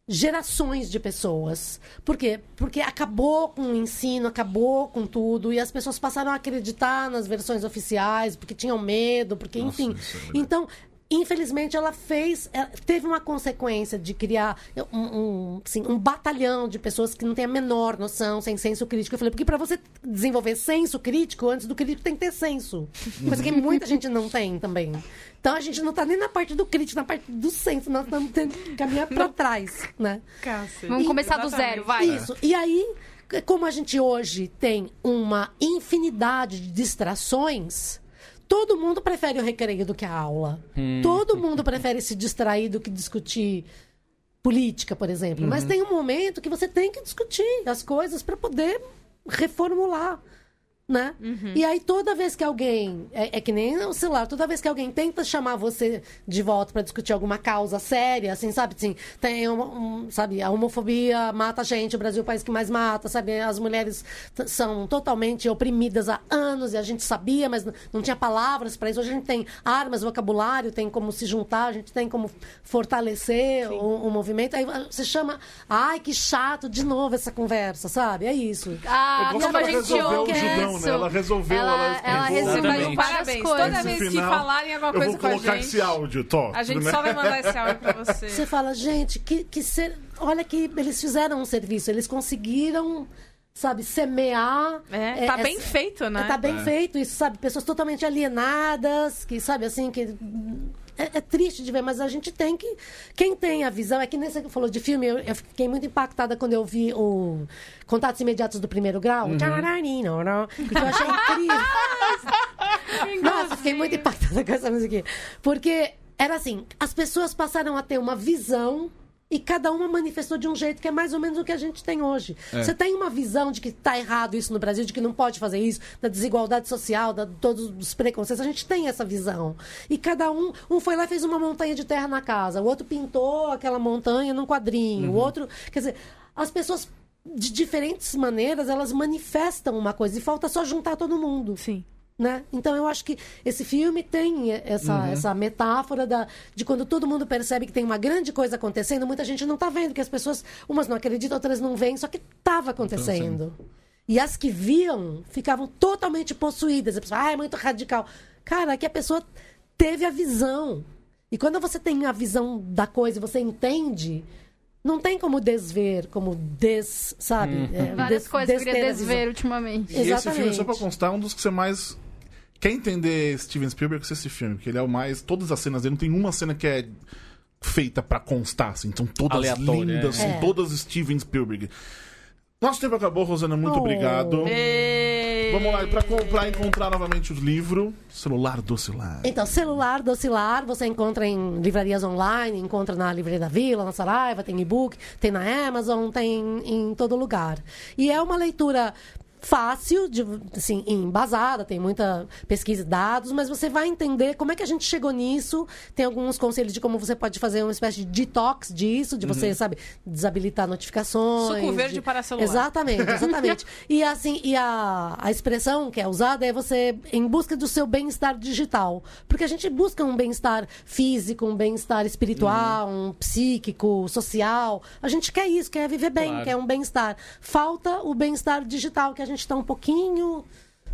gerações de pessoas. Por quê? Porque acabou com o ensino, acabou com tudo, e as pessoas passaram a acreditar nas versões oficiais, porque tinham medo, porque, enfim. isso é então, infelizmente, ela fez. ela teve uma consequência de criar um, um, assim, um batalhão de pessoas que não têm a menor noção, sem senso crítico. Eu falei, porque para você desenvolver senso crítico, antes do crítico tem que ter senso. Coisa que muita gente não tem também. Então a gente não tá nem na parte do crítico, na parte do senso, nós estamos tendo que caminhar para trás, né? Vamos começar do zero, vai. Isso. E aí, como a gente hoje tem uma infinidade de distrações, todo mundo prefere o recreio do que a aula. Todo mundo prefere se distrair do que discutir política, por exemplo. Mas tem um momento que você tem que discutir as coisas para poder reformular. Né? E aí, toda vez que alguém. É, é que nem o celular, toda vez que alguém tenta chamar você de volta para discutir alguma causa séria, assim, sabe? Assim, tem uma, um, sabe, a homofobia mata a gente, o Brasil é o país que mais mata, sabe? As mulheres são totalmente oprimidas há anos e a gente sabia, mas não tinha palavras para isso. Hoje a gente tem armas, vocabulário, tem como se juntar, a gente tem como fortalecer o, o movimento. Aí você chama, ai, que chato, de novo essa conversa, sabe? É isso. Ah, como que a gente resolveu o ouve Né? isso. Ela resolveu, Ela, ela resolveu Parabéns. coisas. Toda Esse vez que final, falarem alguma eu coisa vou com a colocar gente, esse áudio, Tó. A gente Tudo só vai mandar esse áudio pra você. Você fala, gente, que, que ser... olha que eles fizeram um serviço, eles conseguiram, sabe, semear. É, tá bem feito, né? Tá bem feito isso, sabe? Pessoas totalmente alienadas, que, sabe, assim, que. É, é triste de ver, mas a gente tem que. Quem tem a visão, é que nesse que falou de filme, eu, eu fiquei muito impactada quando eu vi o Contatos Imediatos do Primeiro Grau. Uhum. Que eu achei incrível. *laughs* Nossa, fiquei muito impactada com essa música. Porque era assim, as pessoas passaram a ter uma visão e cada uma manifestou de um jeito que é mais ou menos o que a gente tem hoje. Você tem uma visão de que está errado isso no Brasil, de que não pode fazer isso, da desigualdade social, da todos os preconceitos. A gente tem essa visão. E cada um, um foi lá e fez uma montanha de terra na casa, o outro pintou aquela montanha num quadrinho, o outro, quer dizer, as pessoas de diferentes maneiras, elas manifestam uma coisa e falta só juntar todo mundo Sim. Né? Então eu acho que esse filme tem essa, essa metáfora da, de quando todo mundo percebe que tem uma grande coisa acontecendo, muita gente não tá vendo, que as pessoas, umas não acreditam, outras não veem, só que estava acontecendo. E as que viam ficavam totalmente possuídas. A pessoa, ah, é muito radical. Cara, é que a pessoa teve a visão. E quando você tem a visão da coisa e você entende, não tem como desver, como des, sabe? É, Várias des- coisas que eu queria desver ultimamente. E esse Exatamente. filme, só pra constar, é um dos que você mais. Quer entender Steven Spielberg com esse filme, porque ele é o mais. Todas as cenas dele, não tem uma cena que é feita pra constar, assim. São todas Aleatória, lindas, é. são todas Steven Spielberg. Nosso tempo acabou, Rosana, muito Oh. obrigado. Ei. Vamos lá, e pra, com- pra encontrar novamente o livro, celular do celular. Então, celular docilar, você encontra em livrarias online, encontra na Livraria da Vila, na Saraiva, tem e-book, tem na Amazon, tem em todo lugar. E é uma leitura fácil, de, assim, embasada, tem muita pesquisa e dados, mas você vai entender como é que a gente chegou nisso. Tem alguns conselhos de como você pode fazer uma espécie de detox disso, de você, sabe, desabilitar notificações. Suco verde de- para celular. Exatamente, *laughs* exatamente. e assim, e a, a expressão que é usada é você em busca do seu bem-estar digital. Porque a gente busca um bem-estar físico, um bem-estar espiritual, um psíquico, social. A gente quer isso, quer viver bem, Claro. quer um bem-estar. Falta o bem-estar digital, que a gente está um pouquinho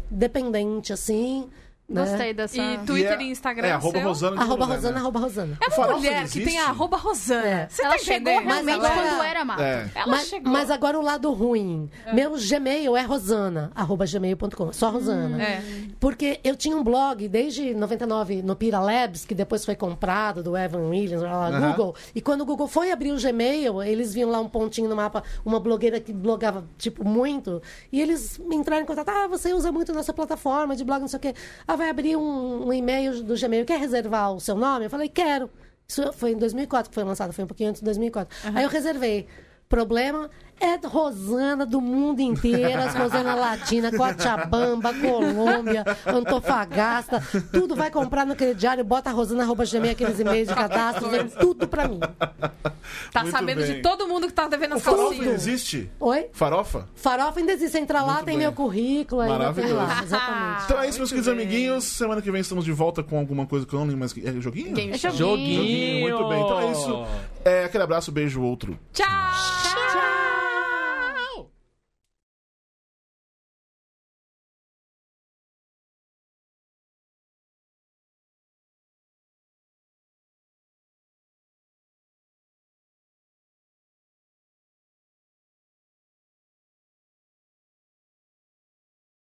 dependente, assim. Né? Gostei dessa. E Twitter é- e Instagram É, arroba seu? Rosana. Arroba Rosana, Rosana, né? arroba Rosana. É uma mulher que tem a arroba Rosana. É. Você Ela tá chegou entendendo? realmente agora- quando era mato. É. Ela mas, chegou. mas agora o lado ruim. Meu Gmail é rosana, arroba gmail.com. Só Rosana. É. Porque eu tinha um blog desde 99 no Pira Labs, que depois foi comprado do Evan Williams, lá, lá, Aham. Google. E quando o Google foi abrir o Gmail, eles viam lá um pontinho no mapa, uma blogueira que blogava, tipo, muito. E eles me entraram em contato. Ah, você usa muito nossa plataforma de blog, não sei o quê. Ah, vai abrir um, um e-mail do Gmail. Quer reservar o seu nome? Eu falei, quero. Isso foi em 2004 que foi lançado, foi um pouquinho antes de 2004. Aí eu reservei. Problema é Rosana do mundo inteiro, as Rosana Latina, Cochabamba, Colômbia, Antofagasta, tudo vai comprar no crediário, bota Rosana arroba gmail, aqueles e-mails de cadastro, vem tudo pra mim. Tá Muito sabendo bem. de todo mundo que tá devendo as Farofa calcinhas. existe? Oi? Farofa? Farofa ainda existe, entra lá, Muito tem bem. meu currículo, ainda tem lá, Maravilhoso. exatamente. Então é isso, meus queridos amiguinhos. Semana que vem estamos de volta com alguma coisa que eu não lembro mais. É joguinho? É joguinho. Joguinho, muito bem. Então é isso. É, aquele abraço, beijo, outro. Tchau!